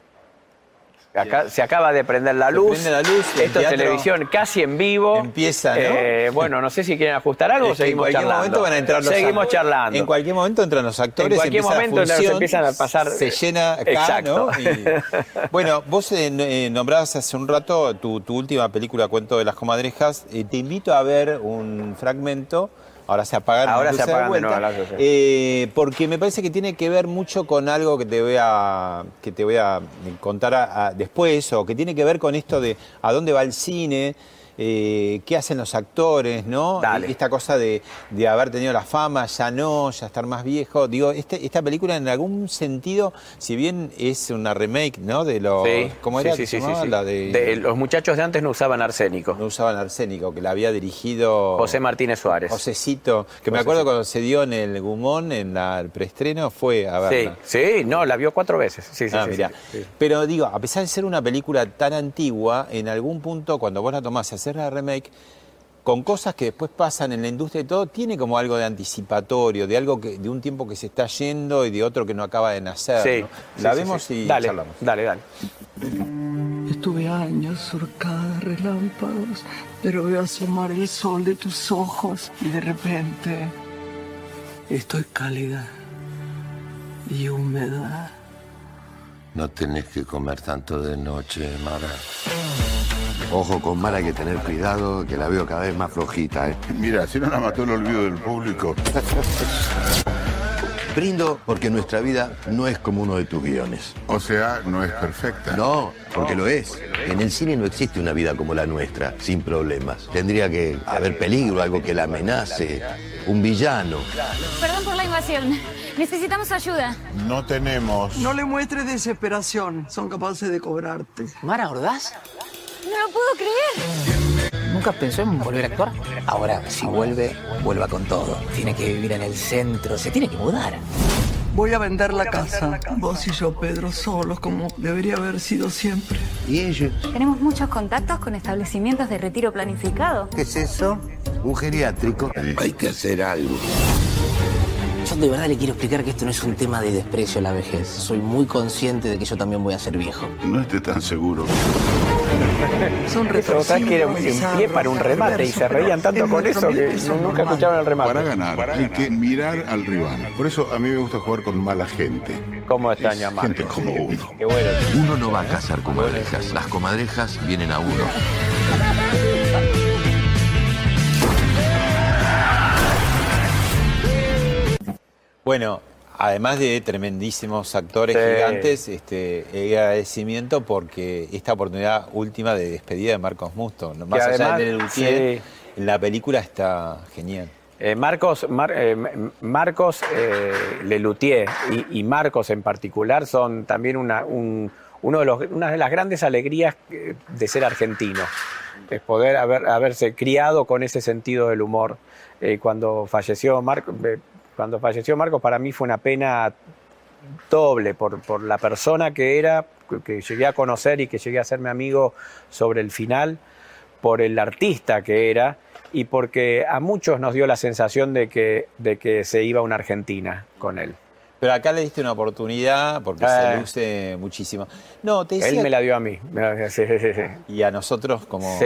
Acá, se acaba de prender la luz. Prende la luz Esto es televisión casi en vivo. Empieza, ¿no? Eh, bueno, no sé si quieren ajustar algo o seguimos charlando. En cualquier momento van a entrar los Seguimos charlando. En cualquier momento entran los actores. En cualquier momento se empiezan a pasar. Se llena acá, Exacto. ¿no? bueno, vos eh, eh, nombrabas hace un rato tu, tu, última película, Cuento de las Comadrejas. te invito a ver un fragmento Ahora se apagaron Ahora se apagan de, nuevo las eh, porque me parece que tiene que ver mucho con algo que te voy a, que te voy a contar después, o que tiene que ver con esto de a dónde va el cine. Eh, qué hacen los actores, ¿no? Esta cosa de, haber tenido la fama, ya no, ya estar más viejo. Digo, este, esta película en algún sentido, si bien es una remake, ¿no? De los. ¿Cómo era? Sí, sí, sí, la de, Los muchachos de antes no usaban arsénico. No usaban arsénico, que la había dirigido. José Martínez Suárez. Josecito, que me acuerdo cuando se dio en el Gumón, en el preestreno, fue a verla. Sí, sí, no, la vio cuatro veces. Sí, sí, ah, sí, Pero digo, a pesar de ser una película tan antigua, en algún punto, cuando vos la tomás hacer la remake, con cosas que después pasan en la industria y todo, tiene como algo de anticipatorio, de algo que, de un tiempo que se está yendo y de otro que no acaba de nacer. La vemos y dale, charlamos. Dale, dale. Estuve años surcada de relámpagos, pero veo asomar el sol de tus ojos y de repente estoy cálida y húmeda. No tenés que comer tanto de noche, Mara. Ojo, con Mara hay que tener cuidado, que la veo cada vez más flojita, ¿eh? Mira, si no la mató el olvido del público. Brindo porque nuestra vida no es como uno de tus guiones. O sea, no es perfecta. No, porque lo es. En el cine no existe una vida como la nuestra, sin problemas. Tendría que haber peligro, algo que la amenace, un villano. Perdón por la Necesitamos ayuda. No tenemos. No le muestres desesperación. Son capaces de cobrarte. ¿Mara Ordaz? No lo puedo creer. ¿Nunca pensó en volver a actuar? Ahora, si vuelve, vuelva con todo. Tiene que vivir en el centro, se tiene que mudar. Voy a vender la casa. Vos y yo, Pedro, solos, como debería haber sido siempre. ¿Y ellos? Tenemos muchos contactos con establecimientos de retiro planificado. ¿Qué es eso? Un geriátrico. Hay que hacer algo. Yo de verdad le quiero explicar que esto no es un tema de desprecio a la vejez. Soy muy consciente de que yo también voy a ser viejo. No esté tan seguro. Son Eso, que era un pie para un remate y se reían tanto con eso que nunca escucharon el remate. Para ganar hay que mirar al rival. Por eso a mí me gusta jugar con mala gente. ¿Cómo extraña más? Gente como uno. Qué bueno. Uno no va a cazar comadrejas. Las comadrejas vienen a uno. Bueno, además de tremendísimos actores Sí. gigantes, este, el agradecimiento porque esta oportunidad última de despedida de Marcos Musto, más Que allá además, de sí. en la película está genial. Eh, Marcos, Mar- eh, Marcos eh, Lelutier y, y Marcos en particular son también una, un- uno de los, una de las grandes alegrías eh, de ser argentino. Es poder haber, haberse criado con ese sentido del humor. Cuando falleció Marcos, cuando falleció Marcos para mí fue una pena doble por, por la persona que era, que- llegué a conocer y que llegué a hacerme amigo sobre el final, por el artista que era y porque a muchos nos dio la sensación de que, de que se iba a una Argentina con él. Pero acá le diste una oportunidad porque Eh. se luce muchísimo. No, te decía... Él me la dio a mí. Sí, sí, sí. y a nosotros como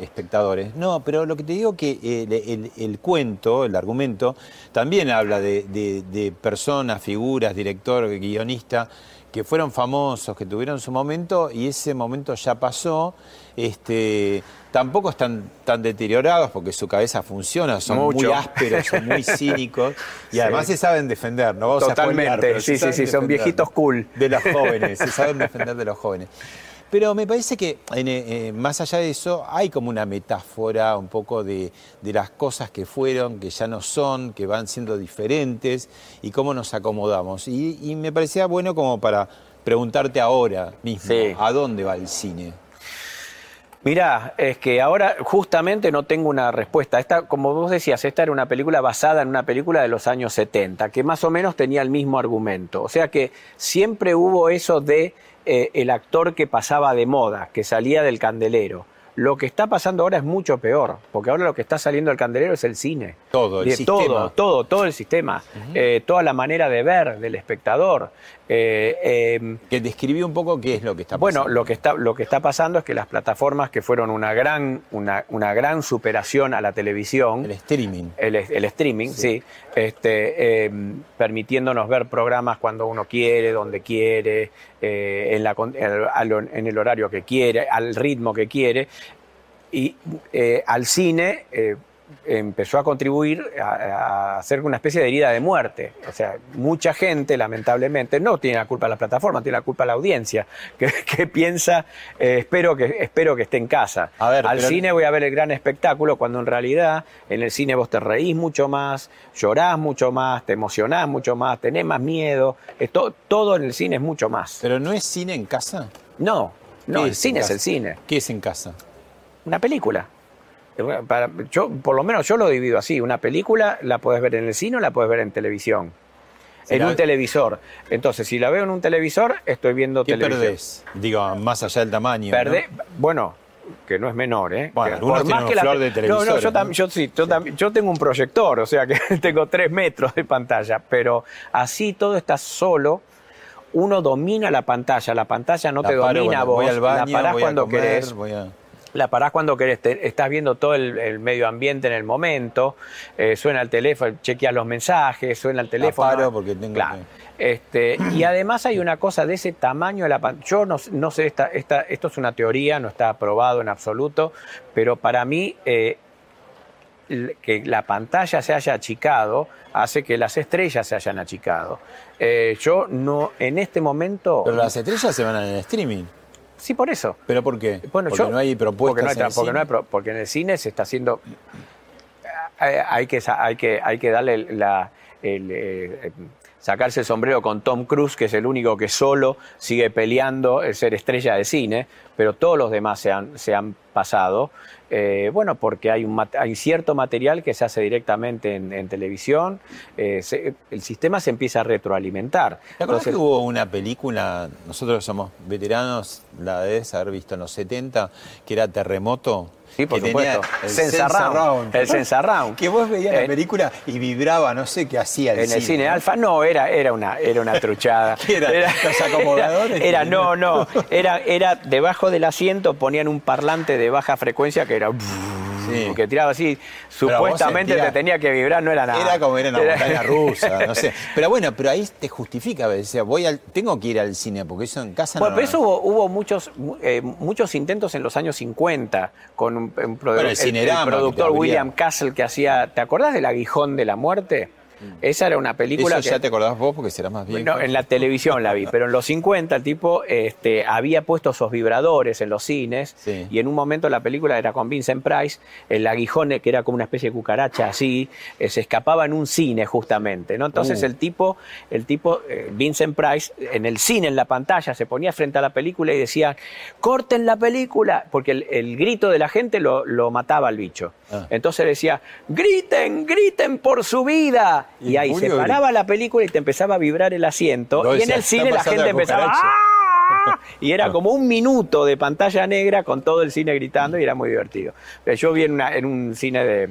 espectadores. No, pero lo que te digo que el, el- el cuento, el argumento, también habla de, de- de personas, figuras, director, guionista, que fueron famosos, que tuvieron su momento y ese momento ya pasó. Este, tampoco están tan deteriorados porque su cabeza funciona, son Mucho. muy ásperos, son muy cínicos y Sí. además se saben defender, ¿no? Vamos a Totalmente, se sí, sí, sí, son viejitos cool. de los jóvenes, se saben defender de los jóvenes. Pero me parece que en, eh, más allá de eso hay como una metáfora un poco de, de las cosas que fueron, que ya no son, que van siendo diferentes y cómo nos acomodamos. Y, y me parecía bueno como para preguntarte ahora mismo, Sí. ¿a dónde va el cine? Mirá, es que ahora justamente no tengo una respuesta. Esta, como vos decías, esta era una película basada en una película de los años 70, que más o menos tenía el mismo argumento. O sea que siempre hubo eso de eh, el actor que pasaba de moda, que salía del candelero. Lo que está pasando ahora es mucho peor, porque ahora lo que está saliendo del candelero es el cine. Todo, el De- sistema. Todo, todo, todo el sistema. Eh, toda la manera de ver del espectador. Eh, em, Que describí un poco qué es lo que está bueno, pasando. lo que está, lo que está pasando es que las plataformas que fueron una gran, una, una gran superación a la televisión, El streaming. el, el streaming, sí, este, eh, permitiéndonos ver programas cuando uno quiere, donde quiere, eh, en, la, en el horario que quiere, al ritmo que quiere, y eh, al cine empezó a contribuir a, a hacer una especie de herida de muerte. O sea, mucha gente, lamentablemente, no tiene la culpa de la plataforma, tiene la culpa la audiencia, que, que piensa, eh, espero, que, espero que esté en casa. A ver, Al pero- cine voy a ver el gran espectáculo, cuando en realidad en el cine vos te reís mucho más, llorás mucho más, te emocionás mucho más, tenés más miedo. Todo en el cine es mucho más. ¿Pero no es cine en casa? No, no, ¿Qué el cine es el cine. ¿Qué es en casa? Una película. Para- yo, por lo menos yo lo divido así. Una película la puedes ver en el cine o la puedes ver en televisión. Si en un televisor. Entonces, si la veo en un televisor, estoy viendo ¿Qué televisión. perdés? Digo, más allá del tamaño. ¿no? Perdé- bueno, que no es menor, ¿eh? Bueno, tienen un flor de No, no, televisores, yo, ¿no? tam- yo sí, yo, tam- yo tengo un proyector, o sea que tengo tres metros de pantalla, pero así todo está solo. Uno domina la pantalla, la pantalla no La te paro, domina bueno, vos, voy al baño, la parás voy a cuando comer, querés. voy a- La parás cuando querés, estás viendo todo el, medio ambiente en el momento, eh, suena el teléfono, chequeas los mensajes, suena el teléfono. paro porque tengo claro. Este, y además hay una cosa de ese tamaño de la pantalla. Yo no, no sé, esta, esta, esto es una teoría, no está aprobado en absoluto, pero para mí eh, que la pantalla se haya achicado hace que las estrellas se hayan achicado. Eh, yo no, en este momento... Pero las estrellas se van en el streaming. Sí, por eso. ¿Pero por qué? Bueno, porque no hay propuestas porque en el cine. porque en el cine se está haciendo... Eh, hay que, hay que, hay que darle la... El, sacarse el sombrero con Tom Cruise, que es el único que solo sigue peleando el ser estrella de cine, pero todos los demás se han, se han pasado. Eh, bueno, porque hay, un, hay cierto material que se hace directamente en, televisión, eh, el sistema se empieza a retroalimentar. ¿Te acuerdas que hubo una película, nosotros somos veteranos, la debes haber visto en los 70, que era Terremoto? Sí, por supuesto. el Sense Round. El Sense Round. Que vos veías la película y vibraba, no sé qué hacía el En el cine Alfa, no, era, era, una, era una truchada. ¿Qué era? ¿Los acomodadores? Era, no, no. Era, era debajo del asiento ponían un parlante de baja frecuencia que era que tiraba así, supuestamente te tenía que vibrar, no era nada. Era como era una montaña rusa, no sé. Pero bueno, pero ahí te justifica, decía, voy al, tengo que ir al cine, porque eso en casa bueno, no... pero eso hubo, muchos, eh, muchos intentos en los años 50 con un, el, productor William Castle que hacía, ¿te acordás del aguijón de la muerte? Mm. Esa era una película. Eso ya te acordás vos porque serás más bien. No, en la televisión la vi, pero en los 50 el tipo este, había puesto esos vibradores en los cines y en un momento la película era con Vincent Price, el aguijón que era como una especie de cucaracha así, eh, se escapaba en un cine justamente, ¿no? Entonces uh. el tipo, el tipo eh, Vincent Price en el cine en la pantalla se ponía frente a la película y decía corten la película porque el, grito de la gente lo, mataba al bicho. Ah. Entonces decía griten, griten por su vida y, ahí se paraba la película y te empezaba a vibrar el asiento. y en el cine la gente empezaba. ¡Ah! Y era como un minuto de pantalla negra con todo el cine gritando y era muy divertido. Yo vi en, en un cine de.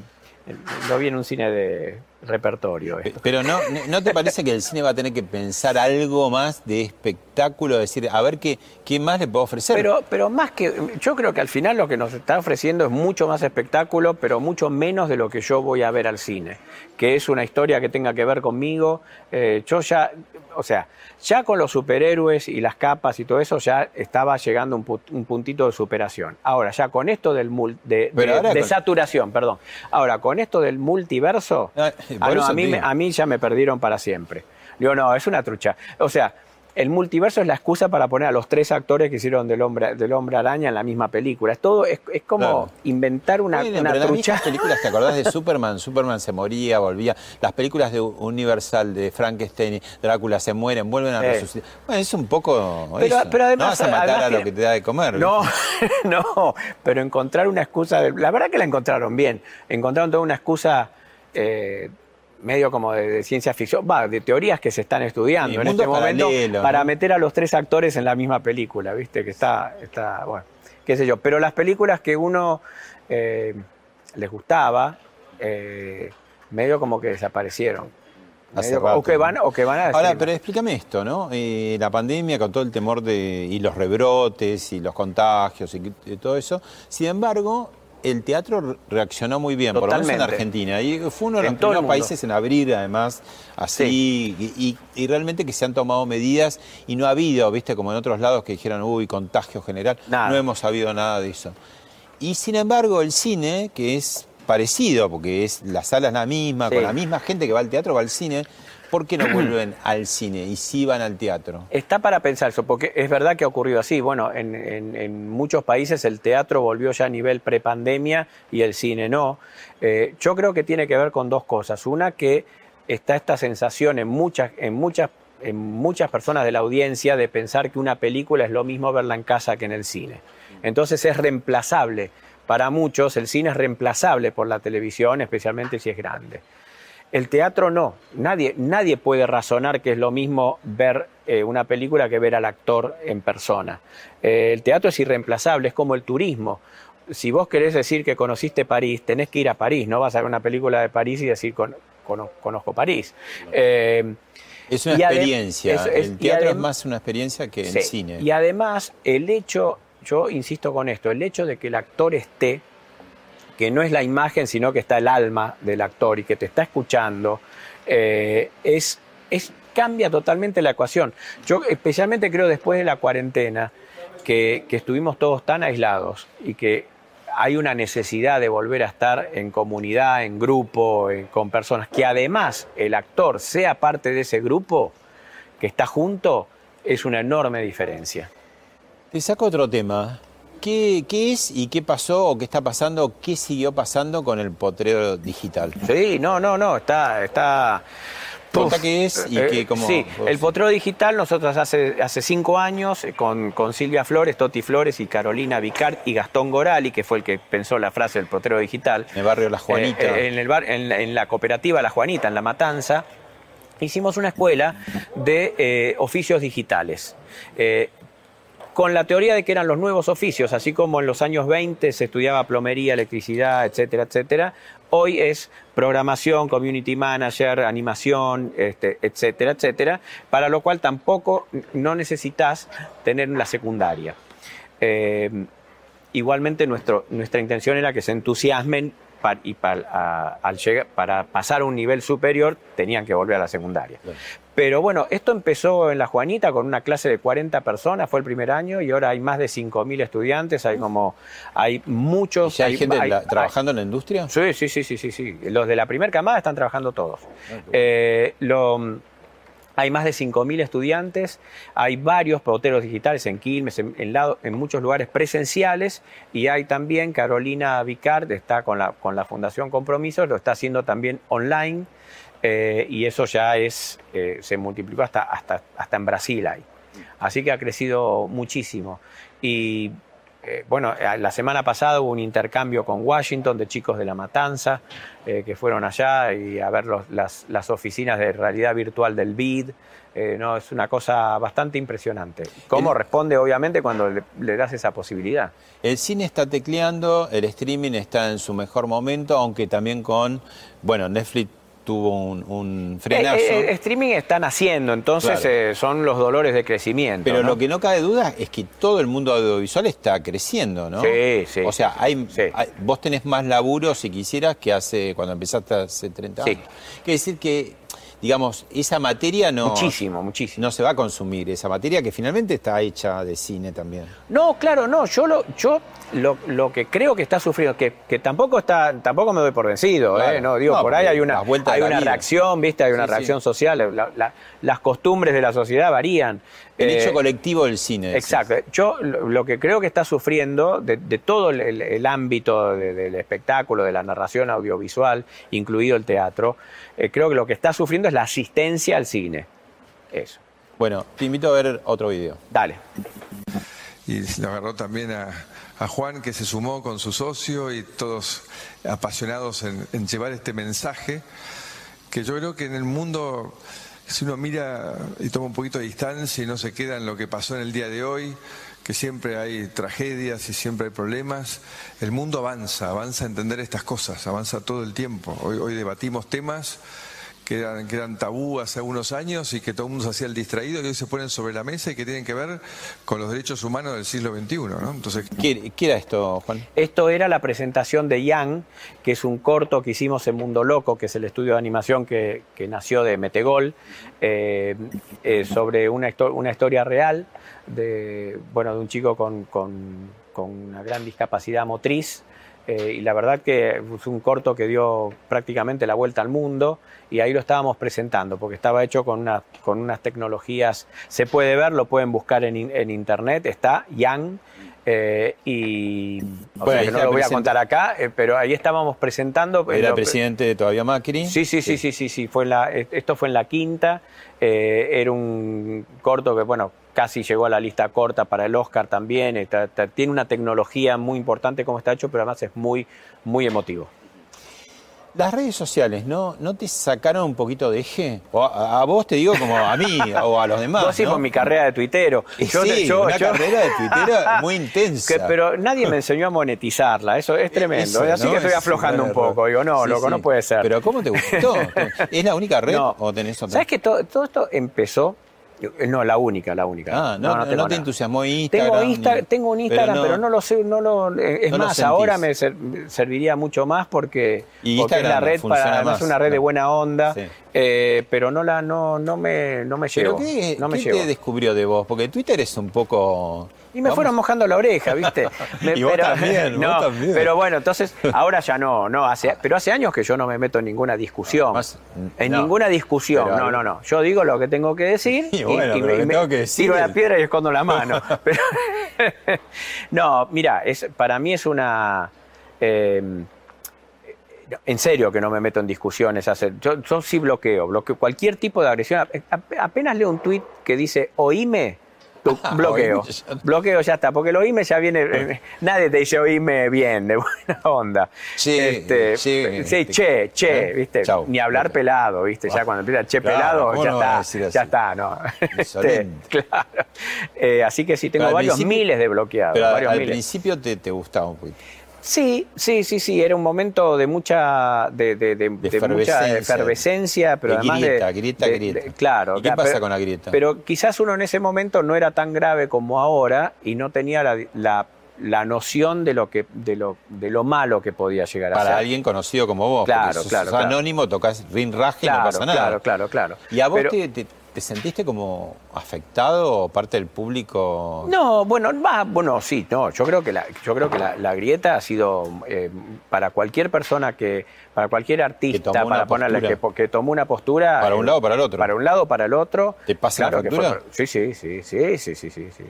Lo vi en un cine de repertorio. Pero no, ¿no te parece que el cine va a tener que pensar algo más de espectáculo? Decir, a ver qué, qué más le puedo ofrecer. Pero, pero más que. Yo creo que al final lo que nos está ofreciendo es mucho más espectáculo, pero mucho menos de lo que yo voy a ver al cine. Que es una historia que tenga que ver conmigo. Eh, yo ya. O sea, ya con los superhéroes y las capas y todo eso ya estaba llegando un, un puntito de superación. Ahora, ya con esto del de, de, saturación, perdón. Ahora, con esto del multiverso, ah, ah, a, mí, a mí ya me perdieron para siempre. Digo, no, es una trucha. O sea, el multiverso es la excusa para poner a los tres actores que hicieron del hombre, del hombre araña en la misma película. Es todo, es, como inventar una, bueno, una Las películas, ¿te acordás de Superman? Superman se moría, volvía. Las películas de Universal, de Frankenstein, Drácula se mueren, vuelven a resucitar. Bueno, es un poco pero, pero además, no vas a matar a lo que te da de comer. No, no, pero encontrar una excusa, la verdad que la encontraron bien. Encontraron toda una excusa eh, medio como de, ciencia ficción, va, de teorías que se están estudiando en este momento para meter a los tres actores en la misma película, ¿viste? Que está, está bueno, qué sé yo. Pero las películas que uno eh, les gustaba, eh, medio como que desaparecieron. o, que van, o que van a Ahora, pero explícame esto, ¿no? Eh, la pandemia con todo el temor de, y los rebrotes y los contagios y todo eso. Sin embargo, el teatro reaccionó muy bien, por lo menos en Argentina. Y fue uno de los primeros países en abrir, además, así. Y, realmente que se han tomado medidas y no ha habido, viste, como en otros lados que dijeron, uy, contagio general. No hemos sabido nada de eso. Y sin embargo, el cine, que es parecido, porque es la sala es la misma, con la misma gente que va al teatro, va al cine ¿Por qué no vuelven al cine y sí van al teatro? Está para pensar eso, porque es verdad que ha ocurrido así. Bueno, en, muchos países el teatro volvió ya a nivel prepandemia y el cine no. Eh, yo creo que tiene que ver con dos cosas. Una, que está esta sensación en muchas, en muchas en muchas personas de la audiencia de pensar que una película es lo mismo verla en casa que en el cine. Entonces es reemplazable. Para muchos el cine es reemplazable por la televisión, especialmente si es grande. El teatro no. Nadie, nadie puede razonar que es lo mismo ver eh, una película que ver al actor en persona. Eh, el teatro es irreemplazable, es como el turismo. Si vos querés decir que conociste París, tenés que ir a París, no vas a ver una película de París y decir conozco París. Eh, es una experiencia, el teatro es más una experiencia que el cine. Y además, el hecho yo insisto con esto, el hecho de que el actor esté, que no es la imagen, sino que está el alma del actor y que te está escuchando, eh, es, es, cambia totalmente la ecuación. Yo especialmente creo después de la cuarentena, que, que estuvimos todos tan aislados y que hay una necesidad de volver a estar en comunidad, en grupo, con personas, que además el actor sea parte de ese grupo que está junto, es una enorme diferencia. Te saco otro tema. ¿Qué, ¿Qué, es y qué pasó o qué está pasando, qué siguió pasando con el potrero digital? Sí, no, no, no, está, está, qué es y qué, cómo, Sí, el potrero digital nosotros hace, hace cinco años eh, con, con, Silvia Flores, Toti Flores y Carolina Vicard y Gastón Gorali, que fue el que pensó la frase del potrero digital. En el barrio La Juanita. Eh, en, el bar, en, la cooperativa La Juanita, en La Matanza, hicimos una escuela de eh, oficios digitales con la teoría de que eran los nuevos oficios, así como en los años 20 se estudiaba plomería, electricidad, etcétera, etcétera. Hoy es programación, community manager, animación, este, etcétera, etcétera, para lo cual tampoco no necesitas tener la secundaria. Eh, igualmente nuestra intención era que se entusiasmen y para, al llegar, para pasar a un nivel superior tenían que volver a la secundaria. Pero bueno, esto empezó en La Juanita con una clase de 40 personas, fue el primer año, y ahora hay más de 5.000 estudiantes, hay como, hay muchos... hay, gente trabajando en la industria? Sí, sí, sí, sí, sí, sí. Los de la primera camada están trabajando todos. Ah, eh, lo, hay más de 5.000 estudiantes, hay varios poteros digitales en Quilmes, en, muchos lugares presenciales, y hay también Carolina Vicard, está con la, con la Fundación Compromisos, lo está haciendo también online. Eh, y eso ya es, eh, se multiplicó hasta, hasta, hasta en Brasil ahí. Así que ha crecido muchísimo. Y eh, bueno, la semana pasada hubo un intercambio con Washington de chicos de La Matanza que fueron allá y a ver las, las, oficinas de realidad virtual del BID. no, es una cosa bastante impresionante. ¿Cómo responde, obviamente, cuando le, le, das esa posibilidad? El cine está tecleando, el streaming está en su mejor momento, aunque también con, bueno, Netflix tuvo un, frenazo. El, eh, eh, streaming están haciendo, entonces eh, son los dolores de crecimiento. Pero lo que no cabe duda es que todo el mundo audiovisual está creciendo, ¿no? Sí, sí. O sea, hay, vos tenés más laburo, si quisieras, que hace cuando empezaste hace 30 años. Sí. Quiere decir que digamos, esa materia no... Muchísimo, muchísimo. No se va a consumir, esa materia que finalmente está hecha de cine también. No, claro, no, yo lo, yo lo, lo que creo que está sufriendo, que, que, tampoco está, tampoco me doy por vencido, ¿eh? no, digo, por ahí hay una, hay una reacción, ¿viste? Hay una reacción social, las costumbres de la sociedad varían. El hecho eh, colectivo del cine. Exacto. Yo lo que creo que está sufriendo de, todo el, ámbito del espectáculo, de la narración audiovisual, incluido el teatro, eh, creo que lo que está sufriendo es la asistencia al cine. Eso. Bueno, te invito a ver otro video. Dale. Y lo agarró también a, Juan, que se sumó con su socio y todos apasionados en llevar este mensaje, que yo creo que en el mundo si uno mira y toma un poquito de distancia y no se queda en lo que pasó en el día de hoy, que siempre hay tragedias y siempre hay problemas, el mundo avanza, avanza a entender estas cosas, avanza todo el tiempo. Hoy, hoy debatimos temas que eran, tabú hace algunos años y que todo el mundo se hacía el distraído y hoy se ponen sobre la mesa y que tienen que ver con los derechos humanos del siglo XXI. ¿no? Entonces, ¿Qué, era esto, Juan? Esto era la presentación de Yang, que es un corto que hicimos en Mundo Loco, que es el estudio de animación que, nació de Metegol, eh, eh, sobre una, una, historia real de, bueno, de un chico con, con, con una gran discapacidad motriz eh, y la verdad que es un corto que dio prácticamente la vuelta al mundo y ahí lo estábamos presentando porque estaba hecho con, una, con unas tecnologías, se puede ver, lo pueden buscar en, en internet, está Yang. Eh, y no lo voy a contar acá, eh, pero ahí estábamos presentando. Era presidente todavía Macri. Sí, sí, sí, sí, sí, sí, fue la, esto fue en la quinta. era un corto que, bueno, casi llegó a la lista corta para el Oscar también. tiene una tecnología muy importante como está hecho, pero además es muy, muy emotivo. Las redes sociales, ¿no, ¿no te sacaron un poquito de eje? a, vos te digo como a mí o a los demás. Vos sí con mi carrera de tuitero. Yo, sí, yo, una carrera de tuitero muy intensa. pero nadie me enseñó a monetizarla, eso es tremendo. así que estoy aflojando un poco. Digo, no, loco, no puede ser. Pero ¿cómo te gustó? ¿Es la única red o tenés otra? ¿Sabes que todo, todo esto empezó No, la única, la única. Ah, no, no, te entusiasmó Instagram. Tengo, tengo un Instagram, pero no, lo sé, no lo. Es más, ahora me serviría mucho más porque, y es la red para, es una red de buena onda. Eh, pero no la no no me no me llegó. qué, no me ¿qué te descubrió de vos? Porque Twitter es un poco y me fueron mojando la oreja, ¿viste? y vos también, no, vos también. Pero bueno, entonces, ahora ya no, no, hace, pero hace años que yo no me meto en ninguna discusión. en ninguna discusión, no, no, no. Yo digo lo que tengo que decir y, bueno, y, me, tengo que decir tiro la piedra y escondo la mano. no, mira, es, para mí es una... Em, en serio que no me meto en discusiones. Hacer, yo, yo sí bloqueo, bloqueo cualquier tipo de agresión. Apenas leo un tuit que dice, oíme, bloqueo. bloqueo ya está, porque el oíme ya viene. Eh, nadie te dice oíme bien, de buena onda. Sí, este, sí, sí, che, che, ¿Eh? ¿viste? Ni hablar pelado, ¿viste? Ya cuando empieza che pelado, ya está. Ya está, ¿no? Este, claro. Eh, así que sí, tengo varios miles de bloqueados. Pero varios al principio te, te gustaba un poquito. Sí, sí, sí, sí, era un momento de mucha, de, de, de, mucha efervescencia, pero además grieta, grieta, grieta. claro. ¿Y qué pasa con la grieta? Pero quizás uno en ese momento no era tan grave como ahora y no tenía la, la, noción de lo que, de lo, de lo malo que podía llegar a ser. Para alguien conocido como vos, claro, porque claro, anónimo, tocas rinraje y no pasa nada. Claro, claro, claro. ¿Y a vos te ¿Te sentiste como afectado o parte del público? No, bueno, va, bueno, sí, no. Yo creo que la, yo creo que la, grieta ha sido eh, para cualquier persona que, para cualquier artista, para ponerle que, que, tomó una postura. Para un lado o para el otro. Para un lado o para el otro. ¿Te pasa la factura? sí, sí, sí, sí, sí, sí, sí, sí.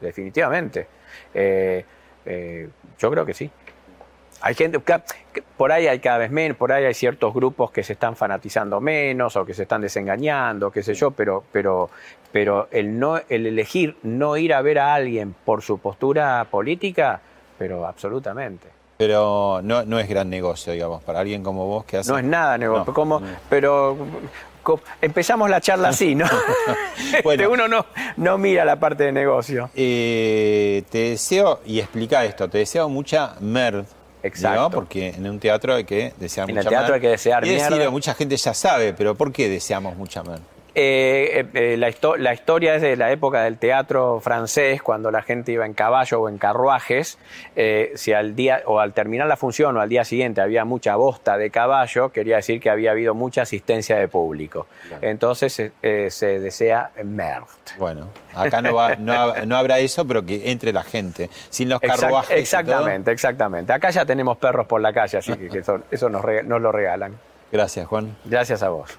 Definitivamente. Eh, eh, yo creo que sí. Hay gente, por ahí hay cada vez menos, por ahí hay ciertos grupos que se están fanatizando menos o que se están desengañando, qué sé yo, pero, pero, pero el, no, el elegir no ir a ver a alguien por su postura política, pero absolutamente. Pero no, no es gran negocio, digamos, para alguien como vos que hace... No es nada negocio, como, pero empezamos la charla así, ¿no? bueno, uno no, no mira la parte de negocio. Eh, te deseo, y explica esto, te deseo mucha merd Exacto. Porque en un teatro hay que desear en mucha En el teatro hay que desear y mucha gente ya sabe, pero ¿por qué deseamos mucha mierda? Eh, eh, la, la, historia es de la época del teatro francés, cuando la gente iba en caballo o en carruajes. Eh, si al día o al terminar la función o al día siguiente había mucha bosta de caballo, quería decir que había habido mucha asistencia de público. Entonces se desea merde. Bueno, acá no, va, no, habrá eso, pero que entre la gente, sin los carruajes. exactamente, exactamente. Acá ya tenemos perros por la calle, así que, eso, eso nos, nos lo regalan. Gracias, Juan. Gracias a vos.